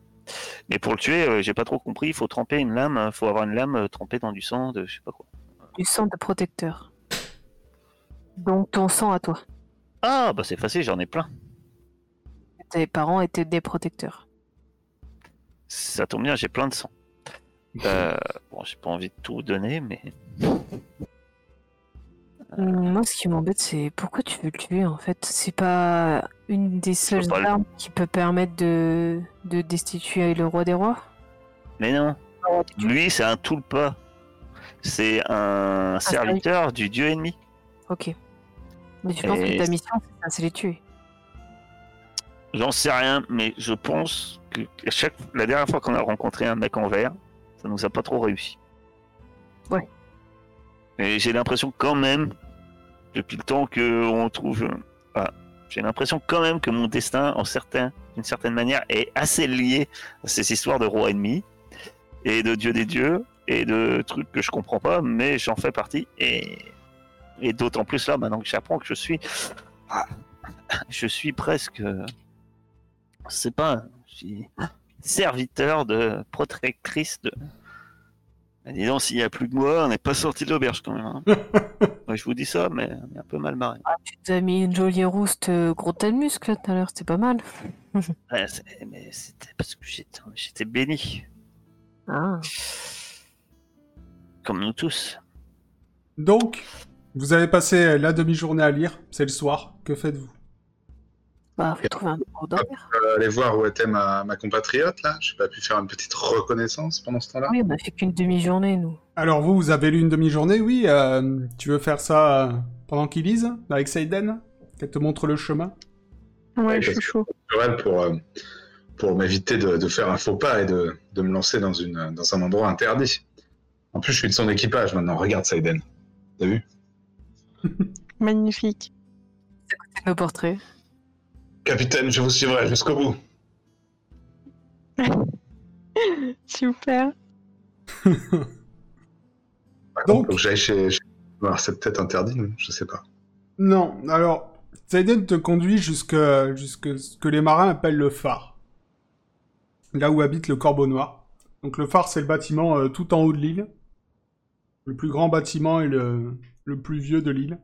Mais pour le tuer, euh, j'ai pas trop compris. Il faut tremper une lame, il faut avoir une lame euh, trempée dans du sang de je sais pas quoi. Du sang de protecteur. Donc ton sang à toi. Ah bah c'est facile, j'en ai plein. Tes parents étaient des protecteurs. Ça tombe bien, j'ai plein de sang. Euh, bon, j'ai pas envie de tout donner, mais Moi, ce qui m'embête, c'est pourquoi tu veux le tuer en fait? C'est pas une des seules armes qui peut permettre de, de destituer le roi des rois? Mais non. Lui, c'est un tout pas. C'est un serviteur du dieu ennemi. Ok. Mais tu penses que ta mission, c'est c'est les tuer? J'en sais rien, mais je pense que chaque... la dernière fois qu'on a rencontré un mec en vert, ça nous a pas trop réussi. Ouais. Et j'ai l'impression quand même, depuis le temps qu'on trouve... Ah, j'ai l'impression quand même que mon destin, en certain, d'une certaine manière, est assez lié à ces histoires de roi ennemi et de dieu des dieux et de trucs que je comprends pas, mais j'en fais partie. Et, et d'autant plus là, maintenant que j'apprends que je suis. Ah, je suis presque. C'est pas. Je suis serviteur de protectrice de. Ah, dis donc, s'il n'y a plus que moi, on n'est pas sorti de l'auberge quand même. hein. Ouais, je vous dis ça, mais on est un peu mal barré. Ah, tu t'as mis une jolie rouste euh, gros tas de muscles tout à l'heure, c'était pas mal. Ouais, mais c'était parce que j'étais j'étais béni, Ah. comme nous tous. Donc, vous avez passé la demi-journée à lire, c'est le soir. Que faites-vous? Bah, faut trouver un endroit dormir. Euh, aller voir où était ma, ma compatriote, là. J'ai pas pu faire une petite reconnaissance pendant ce temps-là. Oui, on a fait qu'une demi-journée, nous. Alors vous, vous avez lu une demi-journée, oui. euh, tu veux faire ça euh, pendant qu'ils lisent avec Seiden? Qu'elle te montre le chemin? Ouais, je suis chaud. Naturel pour, euh, pour m'éviter de, de faire un faux pas et de, de me lancer dans, une, dans un endroit interdit. En plus, je suis de son équipage maintenant. Regarde, Saiden. T'as vu? Magnifique. C'est nos portraits? Capitaine, je vous suivrai jusqu'au bout. Super. Par Donc- contre, j'aille chez. c'est peut-être interdit, non je sais pas. Non, alors, Seiden te conduit jusque ce que les marins appellent le phare. Là où habite le corbeau noir. Donc le phare, c'est le bâtiment euh, tout en haut de l'île. Le plus grand bâtiment et le, le plus vieux de l'île.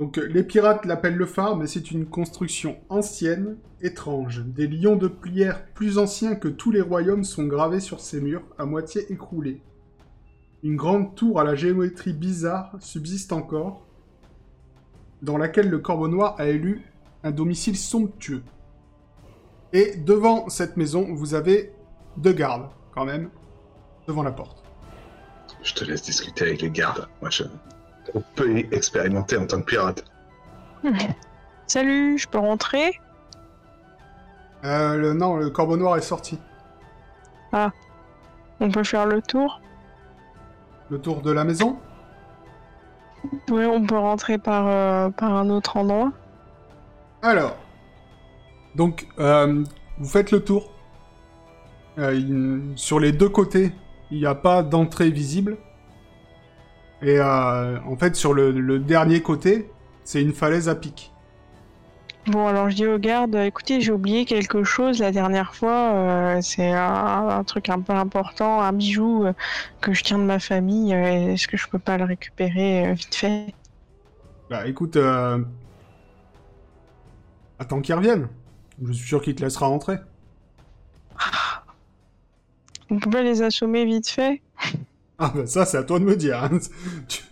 Donc euh, les pirates l'appellent le phare, mais c'est une construction ancienne, étrange. Des lions de pierre plus anciens que tous les royaumes sont gravés sur ses murs, à moitié écroulés. Une grande tour à la géométrie bizarre subsiste encore, dans laquelle le Corbeau Noir a élu un domicile somptueux. Et devant cette maison, vous avez deux gardes, quand même, devant la porte. Je te laisse discuter avec les gardes. Moi, je suis trop peu expérimenté en tant que pirate. Salut, je peux rentrer? Euh, le- non, le Corbeau Noir est sorti. On peut faire le tour? Le tour de la maison? Oui, on peut rentrer par, euh, par un autre endroit. Alors, donc, euh, vous faites le tour. Euh, il- sur les deux côtés, il n'y a pas d'entrée visible. Et euh, en fait, sur le, le dernier côté, c'est une falaise à pic. Bon, alors je dis aux gardes, écoutez, j'ai oublié quelque chose la dernière fois. euh, c'est un, un truc un peu important, un bijou euh, que je tiens de ma famille. euh, Est-ce que je peux pas le récupérer vite fait? Bah écoute, euh... attends qu'il revienne. Je suis sûr qu'il te laissera rentrer. On peut pas les assommer vite fait? Ah bah ça, c'est à toi de me dire. hein. Tu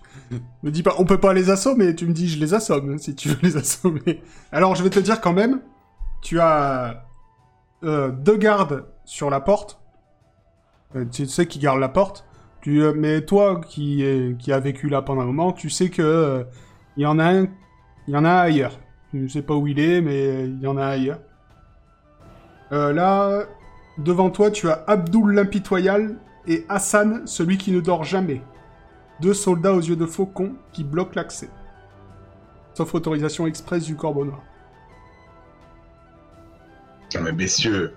dis pas, on peut pas les assommer, tu me dis je les assomme, si tu veux les assommer. Alors je vais te dire quand même, tu as euh, deux gardes sur la porte. Euh, tu sais qui gardent la porte. Euh, mais toi qui, est, a vécu là pendant un moment, tu sais que il y en a un, il y en a ailleurs. Je sais pas où il est, mais il y en a ailleurs. Là, devant toi, tu as Abdul l'impitoyable et Hassan, celui qui ne dort jamais. Deux soldats aux yeux de faucon qui bloquent l'accès. Sauf autorisation express du Corbeau Noir. Non, mais messieurs,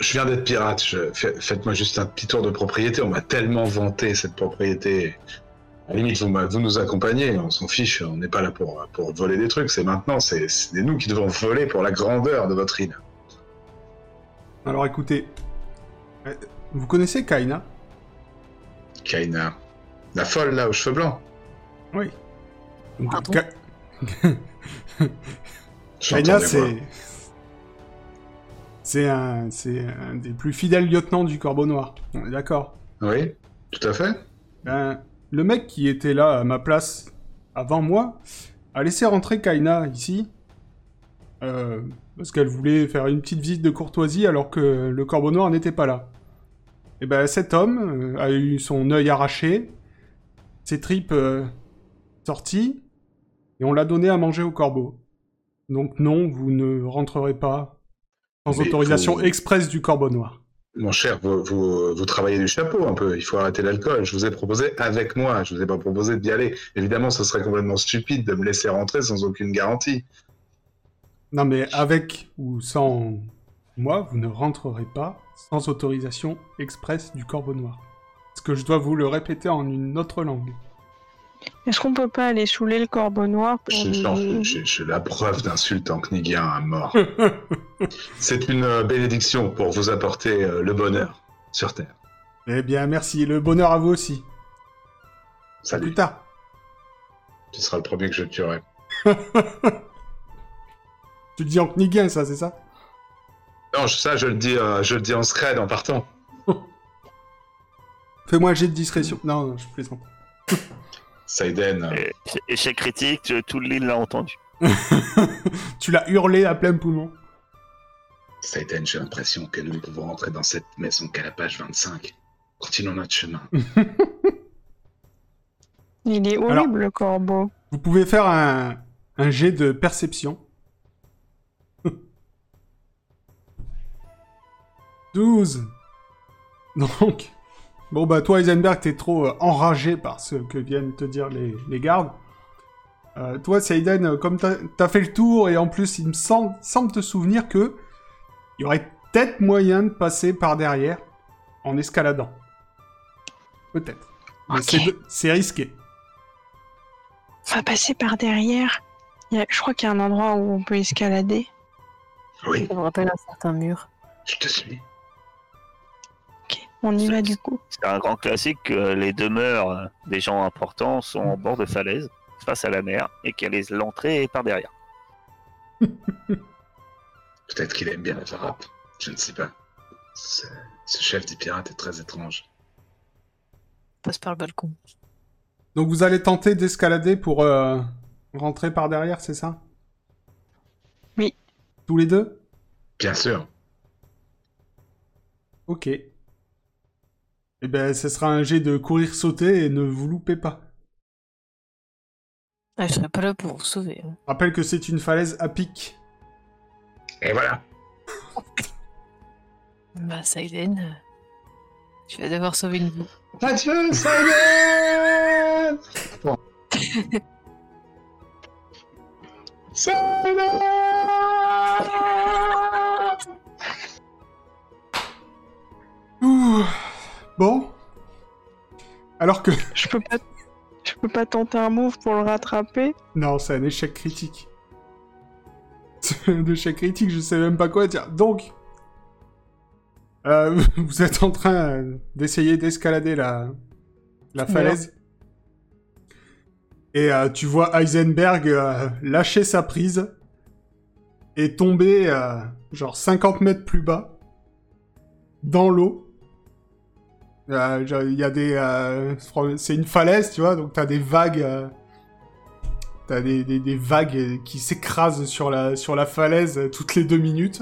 je viens d'être pirate. je- Faites-moi juste un petit tour de propriété. On m'a tellement vanté cette propriété. À la limite, vous, vous nous accompagnez. On s'en fiche. On n'est pas là pour, pour voler des trucs. C'est maintenant. C'est nous qui devons voler pour la grandeur de votre île. Alors écoutez, vous connaissez Kaina? Kaina. La folle, là, aux cheveux blancs. Oui. Donc, Ka- Kaina, c'est... C'est un, c'est un des plus fidèles lieutenants du Corbeau Noir. On est d'accord? Oui, tout à fait. Ben, le mec qui était là à ma place avant moi a laissé rentrer Kaina ici. euh, parce qu'elle voulait faire une petite visite de courtoisie alors que le corbeau noir n'était pas là. Et ben cet homme euh, a eu son œil arraché, ses tripes euh, sorties, et on l'a donné à manger au corbeau. Donc non, vous ne rentrerez pas sans Mais autorisation vous- express du corbeau noir. Mon cher, vous, vous, vous travaillez du chapeau un peu. Il faut arrêter l'alcool. Je vous ai proposé avec moi. Je vous ai pas proposé d'y aller. Évidemment, ce serait complètement stupide de me laisser rentrer sans aucune garantie. Non, mais avec ou sans moi, vous ne rentrerez pas sans autorisation express du Corbeau Noir. Est-ce que je dois vous le répéter en une autre langue? Est-ce qu'on peut pas aller saouler le corbeau noir pour J'ai la preuve d'insulte en knigien à mort. C'est une euh, bénédiction pour vous apporter euh, le bonheur sur Terre. Eh bien, merci. Le bonheur à vous aussi. Salut. plus tard. Tu seras le premier que je tuerai. Tu le dis en kniguin, ça, c'est ça? Non, ça, je le dis, euh, je le dis en scred en partant. Fais-moi un jet de discrétion. Non, non, je plaisante. Saiden, euh, Et- Échec critique, tu- tout l'île l'a entendu. tu l'as hurlé à plein poumon. Saiden, j'ai l'impression que nous ne pouvons rentrer dans cette maison qu'à la page 25. Continuons notre chemin. Il est horrible Alors- le corbeau. Vous pouvez faire un, un jet de perception. 12. Donc, bon bah toi Heisenberg, t'es trop euh, enragé par ce que viennent te dire les, les gardes. Euh, toi Seiden, euh, comme t'as as fait le tour et en plus il me semble, semble te souvenir que il y aurait peut-être moyen de passer par derrière en escaladant. Peut-être. Mais Ok. c'est risqué. On va passer par derrière. Il y a- Je crois qu'il y a un endroit où on peut escalader. Oui, Ça me rappelle un certain mur. je te suis. Ok, on y va du coup. C'est un grand classique que les demeures des gens importants sont en bord de falaise, face à la mer, et qu'elle est l'entrée par derrière. Peut-être qu'il aime bien la frappe. Je ne sais pas. Ce, ce chef des pirates est très étrange. Passe par le balcon. Donc vous allez tenter d'escalader pour euh, rentrer par derrière, c'est ça? Oui. Tous les deux? Bien sûr. Ok. Eh ben, ce sera un jet de courir-sauter et ne vous loupez pas. Ah, je serais pas là pour vous sauver. hein. Rappelle que c'est une falaise à pic. Et voilà. Bah, Saiden, euh, tu vas devoir sauver une vie. Adieu, Saiden Bon. Saiden Ouh. Bon. Alors que... Je peux pas, je peux pas tenter un move pour le rattraper. Non, c'est un échec critique. C'est un échec critique, je sais même pas quoi dire. Donc... euh, vous êtes en train d'essayer d'escalader la, la falaise. Et euh, tu vois Heisenberg euh, lâcher sa prise et tomber genre 50 mètres plus bas dans l'eau. Euh, Il y a des... euh, c'est une falaise, tu vois, donc t'as des vagues... euh, T'as des, des, des vagues qui s'écrasent sur la, sur la falaise toutes les deux minutes.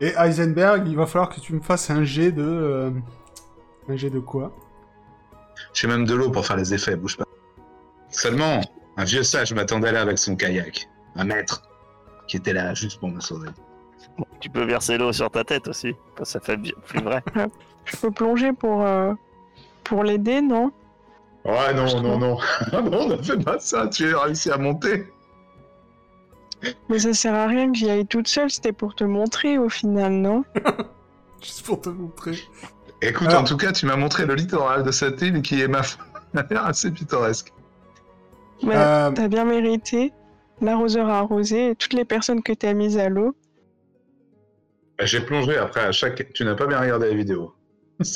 Et Heisenberg, il va falloir que tu me fasses un jet de... euh, Un jet de quoi? J'ai même de l'eau pour faire les effets, bouge pas. Seulement, un vieux sage m'attendait là avec son kayak. Un maître qui était là juste pour me sauver. Tu peux verser l'eau sur ta tête aussi, ça fait plus vrai. Je peux plonger pour, euh, pour l'aider, non? Ouais, non, non, non. Non, ne fais pas ça, tu as réussi à monter. Mais ça sert à rien que j'y aille toute seule, c'était pour te montrer au final, non? Juste pour te montrer. Écoute, Alors- en tout cas, tu m'as montré le littoral de cette île qui est, ma l'air assez pittoresque. Ouais, Euh, T'as bien mérité. L'arroseur a arrosé et toutes les personnes que t'as mises à l'eau. Bah, J'ai plongé après à chaque. Tu n'as pas bien regardé la vidéo.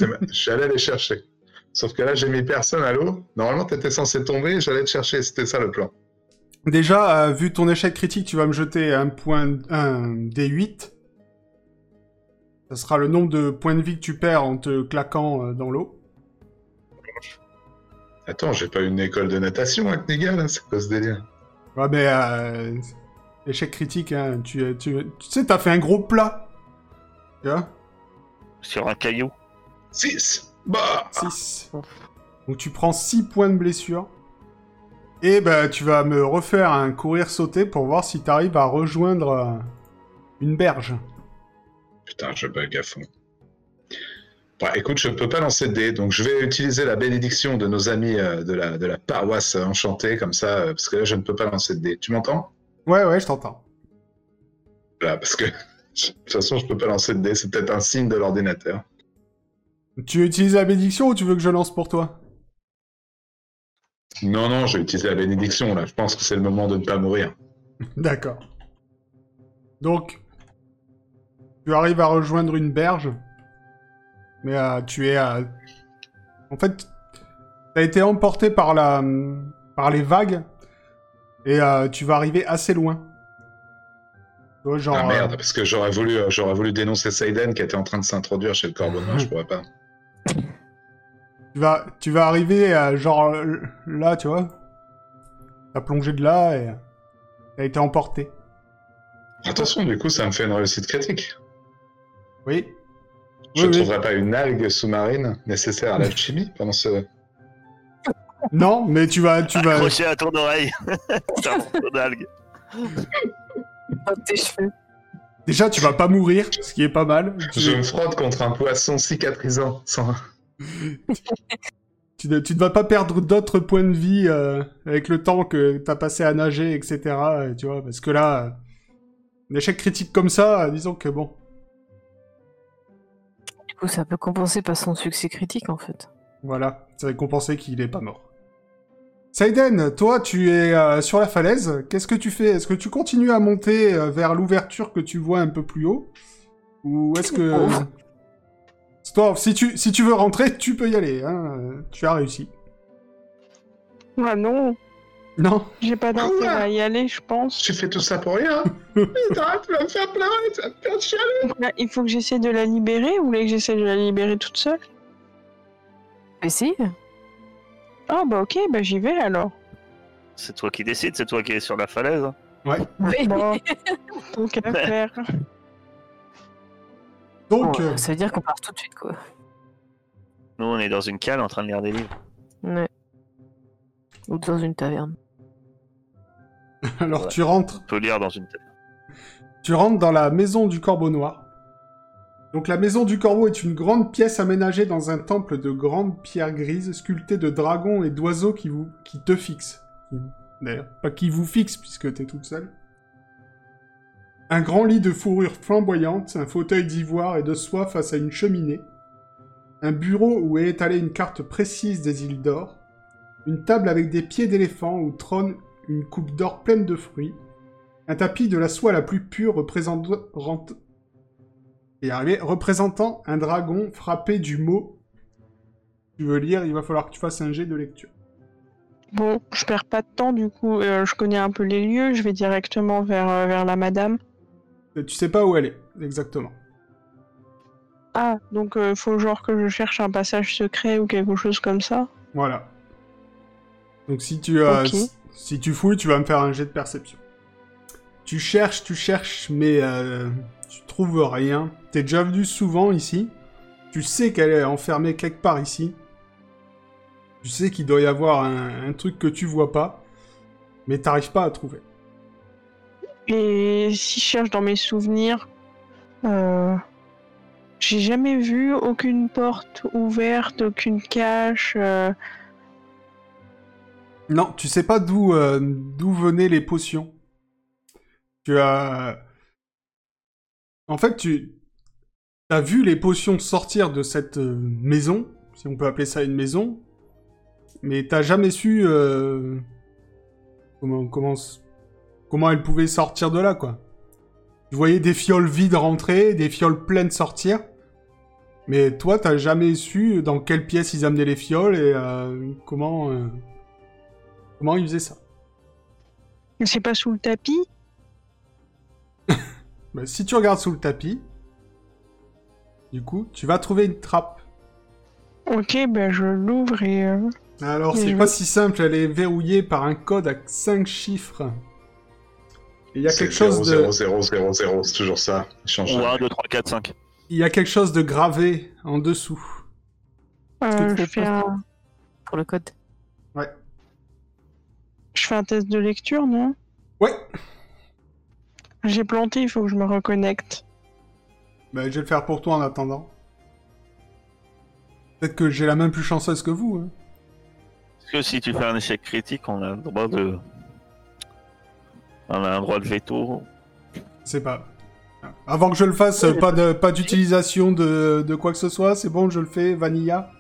Ma- J'allais les chercher. Sauf que là, j'ai mis personne à l'eau. Normalement, t'étais censé tomber, j'allais te chercher. C'était ça le plan. Déjà, euh, vu ton échec critique, tu vas me jeter un point, un D8. Ça sera le nombre de points de vie que tu perds en te claquant euh, dans l'eau. Attends, j'ai pas une école de natation avec Nigal, c'est quoi ce délire? Ouais, mais euh, échec critique, hein, tu, tu, tu sais, t'as fait un gros plat. Tu vois? Sur un caillou. 6 Bah 6. Donc tu prends 6 points de blessure. Et bah tu vas me refaire un courir sauter pour voir si t'arrives à rejoindre euh, une berge. Putain, je bug à fond. Ouais, écoute, je peux pas lancer de dés, donc je vais utiliser la bénédiction de nos amis euh, de, la, de la paroisse enchantée, comme ça, euh, parce que là, je ne peux pas lancer de dés. Tu m'entends? Ouais, ouais, je t'entends. Là, parce que de toute façon, je peux pas lancer de dés, c'est peut-être un signe de l'ordinateur. Tu utilises la bénédiction ou tu veux que je lance pour toi? Non, non, je vais utiliser la bénédiction, là. Je pense que c'est le moment de ne pas mourir. D'accord. Donc, tu arrives à rejoindre une berge, mais euh, tu es... euh, En fait, t'as été emporté par la, par les vagues, et euh, tu vas arriver assez loin. Genre, ah merde, euh, parce que j'aurais voulu, j'aurais voulu dénoncer Seiden qui était en train de s'introduire chez le Corbeau Noir, je pourrais pas. Tu vas, tu vas arriver, euh, genre là, tu vois. T'as plongé de là et t'as été emporté. Attention, du coup, ça me fait une réussite critique. Oui. Je Oui, ne oui. trouverais pas une algue sous-marine nécessaire à l'alchimie pendant ce. Non, mais tu vas, tu vas. Accroché à ton oreille. C'est un morceau d'algue. Dans tes cheveux. Déjà, tu vas pas mourir, ce qui est pas mal. Tu, Je me frotte contre un poisson cicatrisant. Sans... tu ne, tu ne vas pas perdre d'autres points de vie euh, avec le temps que t'as passé à nager, etc. euh, Tu vois, parce que là, euh, un échec critique comme ça, disons que bon. Du coup, ça peut compenser par son succès critique en fait. Voilà, ça va compenser qu'il est pas mort. Saiden, toi, tu es euh, sur la falaise. Qu'est-ce que tu fais? Est-ce que tu continues à monter euh, vers l'ouverture que tu vois un peu plus haut? Ou est-ce que... Oh. Si tu, si tu veux rentrer, tu peux y aller. Hein. Tu as réussi. Ah non, Non? J'ai pas d'intérêt à y aller, je pense. Tu fais tout ça pour rien Putain, tu vas me faire pleurer, tu vas me faire chialer Donc là, il faut que j'essaie de la libérer ou là que j'essaie de la libérer toute seule? Essaye. Ah bah ok, bah j'y vais alors. C'est toi qui décides, c'est toi qui es sur la falaise. Ouais. Bon, donc à faire. Donc, Bon, euh, ça veut dire qu'on part tout de suite quoi. Nous, on est dans une cale en train de lire des livres. Ouais. Ou dans une taverne. alors Ouais. tu rentres. On peut lire dans une tête. Tu rentres dans la maison du Corbeau Noir. Donc la maison du Corbeau est une grande pièce aménagée dans un temple de grandes pierres grises sculptées de dragons et d'oiseaux qui vous qui te fixent. D'ailleurs, pas qui vous fixent puisque t'es toute seule. Un grand lit de fourrure flamboyante, un fauteuil d'ivoire et de soie face à une cheminée. Un bureau où est étalée une carte précise des îles d'or. Une table avec des pieds d'éléphant où trône une coupe d'or pleine de fruits. Un tapis de la soie la plus pure représentant, et arrivé, représentant un dragon frappé du mot. Tu veux lire, il va falloir que tu fasses un jet de lecture. Bon, je perds pas de temps du coup, euh, je connais un peu les lieux, je vais directement vers, euh, vers la madame. Euh, Tu sais pas où elle est, exactement. Ah, donc euh, faut genre que je cherche un passage secret ou quelque chose comme ça. Voilà. Donc si tu, euh, Ok. s- si tu fouilles, tu vas me faire un jet de perception. Tu cherches, tu cherches, mais tu trouves rien. T'es déjà venu souvent ici. Tu sais qu'elle est enfermée quelque part ici. Tu sais qu'il doit y avoir un, un truc que tu vois pas, mais t'arrives pas à trouver. Et si je cherche dans mes souvenirs, euh, j'ai jamais vu aucune porte ouverte, aucune cache. euh, Non, tu sais pas d'où euh, d'où venaient les potions. Tu as... En fait, tu as vu les potions sortir de cette euh, maison, si on peut appeler ça une maison, mais t'as jamais su euh, comment elles pouvaient sortir de là, quoi. Tu voyais des fioles vides rentrer, des fioles pleines sortir, mais toi, t'as jamais su dans quelle pièce ils amenaient les fioles et euh, comment comment ils faisaient ça. C'est pas sous le tapis Bah, si tu regardes sous le tapis, du coup, tu vas trouver une trappe. Ok, ben je l'ouvre et. euh, Alors, c'est je pas si simple, elle est verrouillée par un code à 5 chiffres. Et il y a quelque chose de 0, 0, 0, 0, c'est toujours ça. Change Ou jamais. 1, 2, 3, 4, 5. il y a quelque chose de gravé en dessous. euh, je, fais un... Pour le code. je fais un test de lecture, non? Ouais, J'ai planté, il faut que je me reconnecte. bah, je vais le faire pour toi en attendant. Peut-être que j'ai la main plus chanceuse que vous. Hein. Parce que si tu fais un échec critique, on a le droit de. On a un droit de veto. C'est pas. Avant que je le fasse, pas de pas d'utilisation de, de quoi que ce soit, c'est bon, je le fais, Vanilla.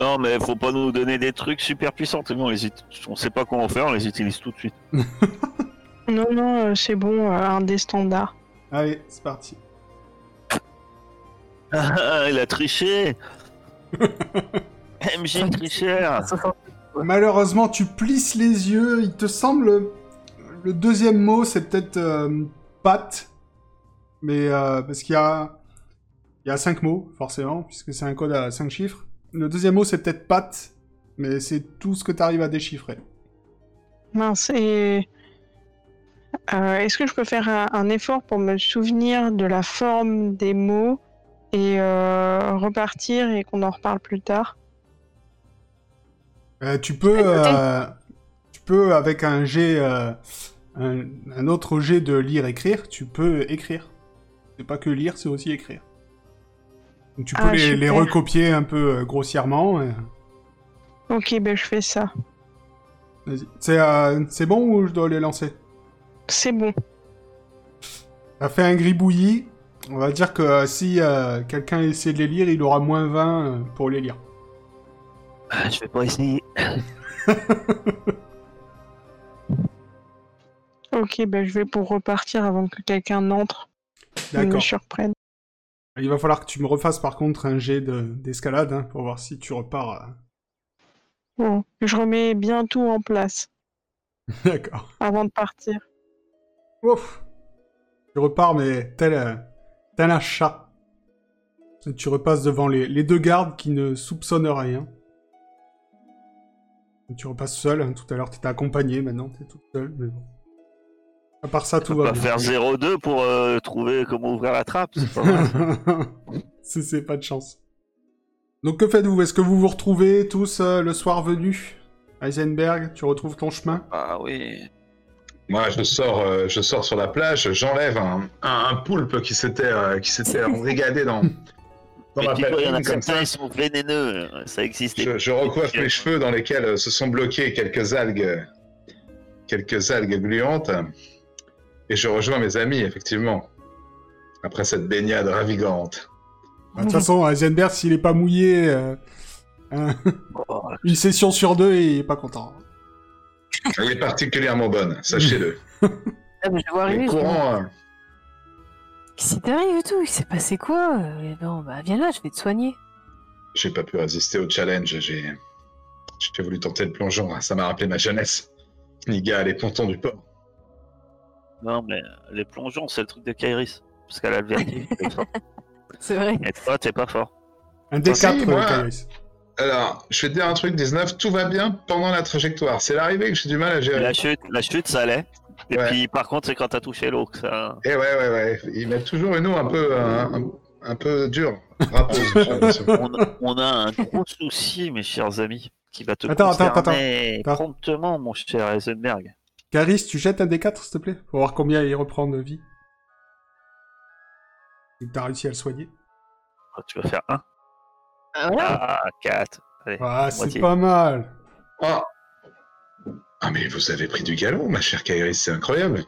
Non, mais faut pas nous donner des trucs super puissants. On, les on sait pas comment faire, on les utilise tout de suite. Non, non, euh, c'est bon, euh, un des standards. Allez, c'est parti. Ah, il a triché MJ tricheur Malheureusement, tu plisses les yeux. Il te semble. Le deuxième mot, c'est peut-être euh, patte. Mais euh, parce qu'il y a. Il y a cinq mots, forcément, puisque c'est un code à cinq chiffres. Le deuxième mot, c'est peut-être patte. Mais c'est tout ce que tu arrives à déchiffrer. Mince, et... euh, Est-ce que je peux faire un, un effort pour me souvenir de la forme des mots et euh, repartir et qu'on en reparle plus tard? Euh, tu peux. euh, tu peux, avec un G. euh, un, un autre G de lire-écrire, tu peux écrire. C'est pas que lire, c'est aussi écrire. Donc tu peux Ah, les, recopier un peu grossièrement. et- Ok, ben je fais ça. Vas-y. C'est euh, c'est bon ou je dois les lancer? C'est bon. Ça fait un gribouillis. On va dire que euh, si euh, quelqu'un essaie de les lire, il aura moins 20 euh, pour les lire. Ah, Je vais pas essayer. Ok, ben je vais pour repartir avant que quelqu'un n'entre et me D'accord. surprenne. Il va falloir que tu me refasses par contre un jet de- d'escalade hein, pour voir si tu repars. euh. Bon, je remets bien tout en place D'accord. avant de partir. Ouf. Tu repars, mais tel, euh, tel un chat. Tu repasses devant les, les deux gardes qui ne soupçonnent rien. Tu repasses seul. hein. Tout à l'heure, t'étais accompagné. Maintenant, t'es toute seule. Mais bon. À part ça, tout On va bien. faire 0-2 pour euh, trouver comment ouvrir la trappe. C'est pas mal. c'est c'est pas de chance. Donc que faites-vous? Est-ce que vous vous retrouvez tous euh, le soir venu? Heisenberg, tu retrouves ton chemin? Ah oui. Moi, je sors, euh, je sors sur la plage, j'enlève un, un, un poulpe qui s'était, euh, qui s'était régadé dans, dans ma tu vois, il y en a poitrine comme ça. ils sont vénéneux. Ça existe. Je, je recoiffe mes cheveux dans lesquels euh, se sont bloquées quelques algues, quelques algues gluantes, et je rejoins mes amis, effectivement, après cette baignade ravigante. Bah, De toute façon, Heisenberg, s'il est pas mouillé, euh, un- Oh, une session sur deux, il est pas content. Elle est particulièrement bonne, sachez-le. Ah, mais je vois Les arriver. je demande, courants, euh, Qu'est-ce qui t'arrive et tout? Il s'est passé quoi? Euh, Bon, bah viens là, je vais te soigner. j'ai pas pu résister au challenge, j'ai j'ai voulu tenter le plongeon, hein, ça m'a rappelé ma jeunesse. Niga, les pontons du port. Non, mais les plongeons, c'est le truc de Kairis. Parce qu'elle a le vertige. elle est forte. C'est vrai. Et toi, t'es pas fort. Un des si, quatre, moi- euh, Kairis. Alors, je vais te dire un truc, 19, tout va bien pendant la trajectoire. C'est l'arrivée que j'ai du mal à gérer. La chute, la chute, ça allait. Et Ouais. puis, par contre, c'est quand t'as touché l'eau que ça. Et ouais, ouais, ouais. Ils mettent toujours une eau un peu, un, un- un peu dure. On, on a un gros souci, mes chers amis, qui va te Attends, attends, concerner attends. promptement, mon cher Heisenberg. Kairis, tu jettes un des quatre, s'il te plaît Pour voir combien il reprend de vie. Et t'as réussi à le soigner. Oh, Tu vas faire 1. Ah, voilà. Ah, 4. Allez, Ah, c'est pas mal. Ah. Ah, mais vous avez pris du galon, ma chère Kairis, c'est incroyable.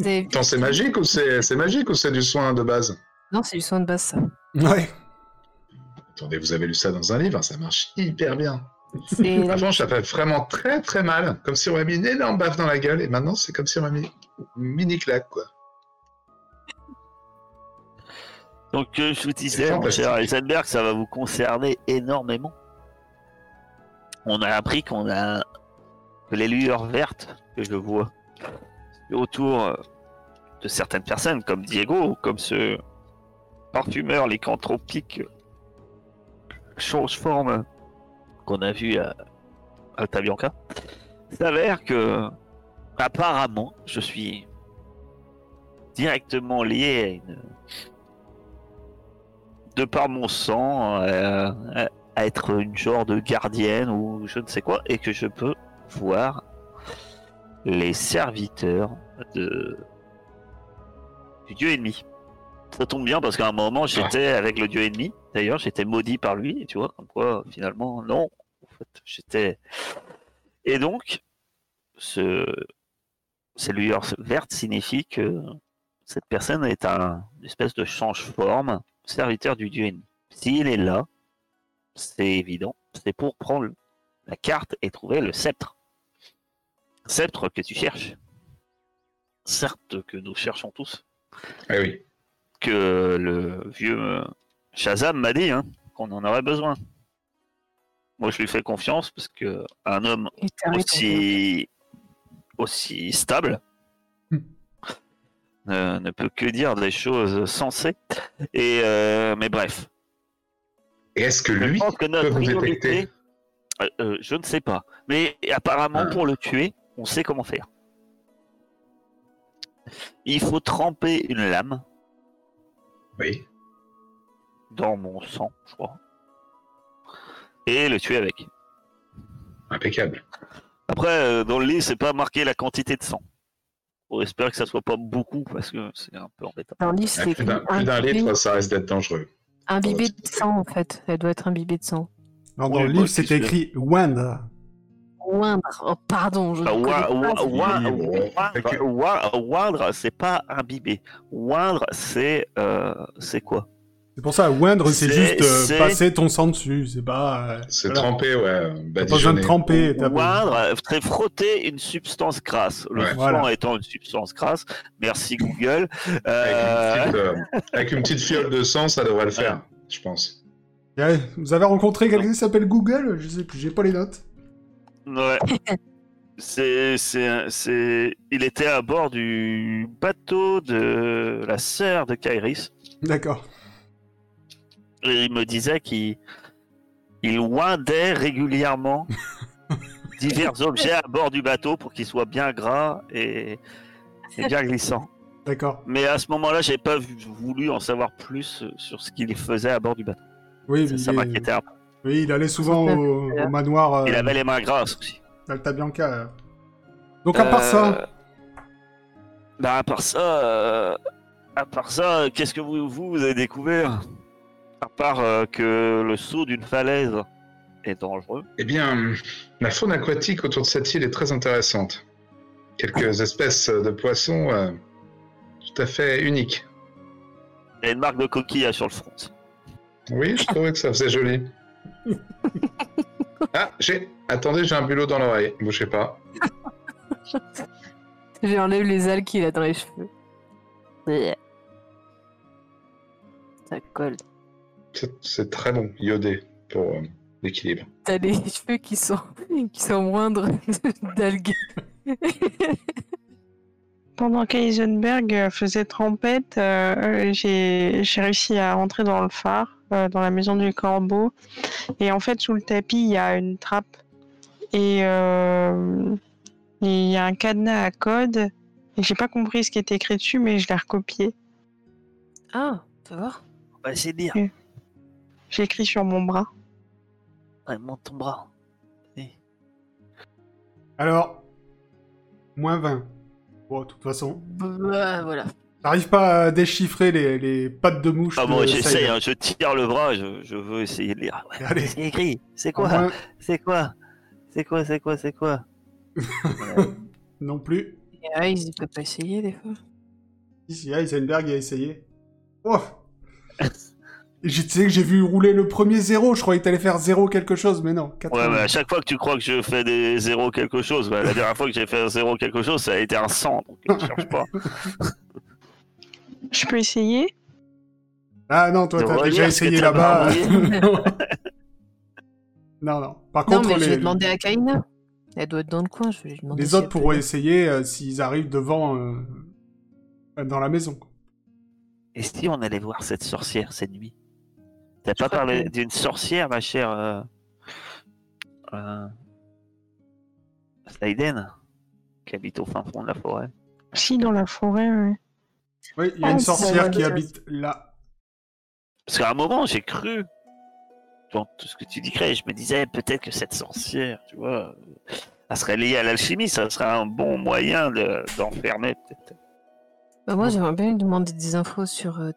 C'est- Attends, c'est magique ou c'est c'est magique ou c'est du soin de base? Non, c'est du soin de base, ça. Ouais. Attendez, vous avez lu ça dans un livre, ça marche hyper bien. Avant, ça fait vraiment très très mal, comme si on m'avait mis une énorme baffe dans la gueule, et maintenant c'est comme si on m'avait mis une mini claque, quoi. Donc, euh, je vous disais, mon cher. Heisenberg, ça va vous concerner énormément. On a appris qu'on a que les lueurs vertes que je vois autour euh, de certaines personnes, comme Diego, comme ce parfumeur lycanthropique chose forme qu'on a vu à Alta Bianca, s'avère que apparemment je suis directement lié à une de par mon sang euh, à- être une genre de gardienne ou je ne sais quoi et que je peux voir les serviteurs de du dieu ennemi. Ça tombe bien parce qu'à un moment j'étais avec le dieu ennemi D'ailleurs, j'étais maudit par lui, tu vois, comme quoi, finalement, non. En fait, j'étais. Et donc, ce... cette lueur verte signifie que cette personne est un une espèce de change-forme, serviteur du dieu ennemi. S'il est là, c'est évident, c'est pour prendre la carte et trouver le sceptre. Sceptre que tu cherches. Certes que nous cherchons tous. Ah oui. Que le vieux Shazam m'a dit hein, qu'on en aurait besoin. Moi, je lui fais confiance parce que un homme aussi, aussi stable. Ne, ne peut que dire des choses sensées. Et euh, mais bref, Et est-ce que je lui pense que peut vous priorité, détecter Euh, euh, je ne sais pas, mais apparemment Ah. pour le tuer, on sait comment faire. Il faut tremper une lame Oui. dans mon sang, je crois, et le tuer avec. Impeccable. Après, euh, dans le lit, c'est pas marqué la quantité de sang. On espère que ça soit pas beaucoup parce que c'est un peu embêtant. Dans le livre, c'est plus d'un litre, ça risque d'être dangereux. imbibé Ouais, de sang, en fait. Elle doit être imbibée de sang. Non, dans Oui, le livre, c'était je- écrit Wandra. Oindre. Oh, pardon, je ne wa- connais wa- pas. wa- Oui, bon, Oindre, wa- oindre, c'est pas imbibé. Oindre, c'est euh, c'est quoi? C'est pour ça, Wandre, c'est juste euh, passer ton sang dessus. C'est pas. euh, C'est voilà. trempé, ouais. T'as pas besoin de tremper. Oindre, c'est frotter une substance grasse. Le Ouais. sang Voilà. étant une substance grasse. Merci Google. Avec, Euh, une petite, euh, avec une petite fiole de sang, ça devrait le faire, je pense. Ouais, Vous avez rencontré quelqu'un qui s'appelle Google? Je sais plus, j'ai pas les notes. Ouais. C'est, c'est, c'est, il était à bord du bateau de la sœur de Kairis D'accord. Et il me disait qu'il il oindait régulièrement divers objets à bord du bateau pour qu'ils soient bien gras et, et bien glissants. D'accord. Mais à ce moment-là, j'avais pas voulu en savoir plus sur ce qu'il faisait à bord du bateau. Oui, Ça, il, ça est- m'inquiétait un peu. oui, il allait souvent au, manoir euh, Il avait les mains grasses aussi. d'Alta Bianca. euh. Donc, à part ça, Euh, Bah, à part ça, euh, à part ça, qu'est-ce que vous, vous, vous avez découvert? À part euh, que le saut d'une falaise est dangereux. Eh bien, la faune aquatique autour de cette île est très intéressante. Quelques espèces de poissons euh, tout à fait uniques. Il y a une marque de coquillage sur le front. Oui, je trouvais que ça faisait joli. Ah, j'ai. Attendez, j'ai un bulot dans l'oreille. Bougez pas. J'enlève les algues qu'il a dans les cheveux. Ça colle. C'est- très bon, iodé, pour euh, l'équilibre. T'as les cheveux qui sont, qui sont moindres d'algues. Pendant qu'Eisenberg euh, faisait trempette, euh, j'ai j'ai réussi à rentrer dans le phare, euh, dans la maison du corbeau. Et en fait, sous le tapis, il y a une trappe. Et euh, il y a un cadenas à code. Et j'ai pas compris ce qui était écrit dessus, mais je l'ai recopié. Ah, tu vois On va essayer de. J'ai écrit sur mon bras. Ouais, monte ton bras. alors, moins 20. Bon, de toute façon, Bah, voilà. t'arrives pas à déchiffrer les, les pattes de mouche. Ah bon, j'essaie, Saïd. hein, je tire le bras, je, je veux essayer de lire. Ouais, Allez. c'est écrit. C'est quoi moins, C'est quoi C'est quoi C'est quoi C'est quoi non plus. Et ah, ils ne peuvent pas essayer des fois. Ici, Heisenberg a essayé. Oh Tu sais que j'ai vu rouler le premier zéro, je croyais que t'allais faire zéro quelque chose, mais non. 80. Ouais, mais à chaque fois que tu crois que je fais des zéros quelque chose, bah, la dernière fois que j'ai fait un zéro quelque chose, ça a été un 100, donc ne cherche pas. Je peux essayer? Ah non, toi t'as déjà essayé là-bas. non, non. Par Non, contre, mais je vais les, demander à Kaina. Elle doit être dans le coin, je vais lui demander. les si autres pourront essayer euh, s'ils arrivent devant, euh, dans la maison. Et si on allait voir cette sorcière cette nuit? T'as pas parlé que- d'une sorcière, ma chère euh... euh... Slaiden, qui habite au fin fond de la forêt Si, dans la forêt, ouais. Oui, il y a Ah, une sorcière qui habite là. Parce qu'à un moment, j'ai cru, dans tout ce que tu disais, je me disais peut-être que cette sorcière, tu vois, euh, elle serait liée à l'alchimie, ça serait un bon moyen de- d'enfermer peut-être. Bah, moi, j'aimerais bien lui demander des infos sur euh.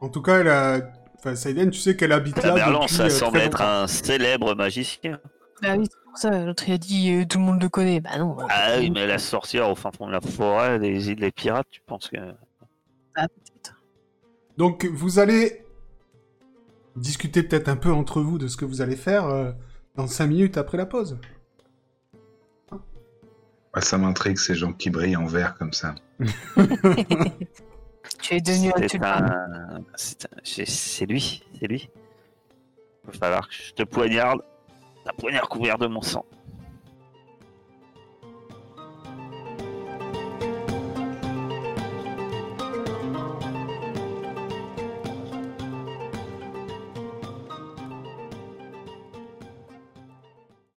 En tout cas, elle a, Enfin, Saïden, tu sais qu'elle habite là Tamerlan, depuis ça euh, semble être longtemps. un célèbre magicien. Bah oui, c'est pour ça, l'autre il a dit euh, tout le monde le connaît. Bah non. bah, Ah tout oui, mais la sorcière au fin fond de la forêt, des îles des pirates, tu penses que. Ah, peut-être. Donc, vous allez discuter peut-être un peu entre vous de ce que vous allez faire euh, dans 5 minutes après la pause. Ouais, ça m'intrigue ces gens qui brillent en vert comme ça. Tu es devenu un C'est lui, c'est lui. Il va falloir que je te poignarde. Un poignard couvert de mon sang.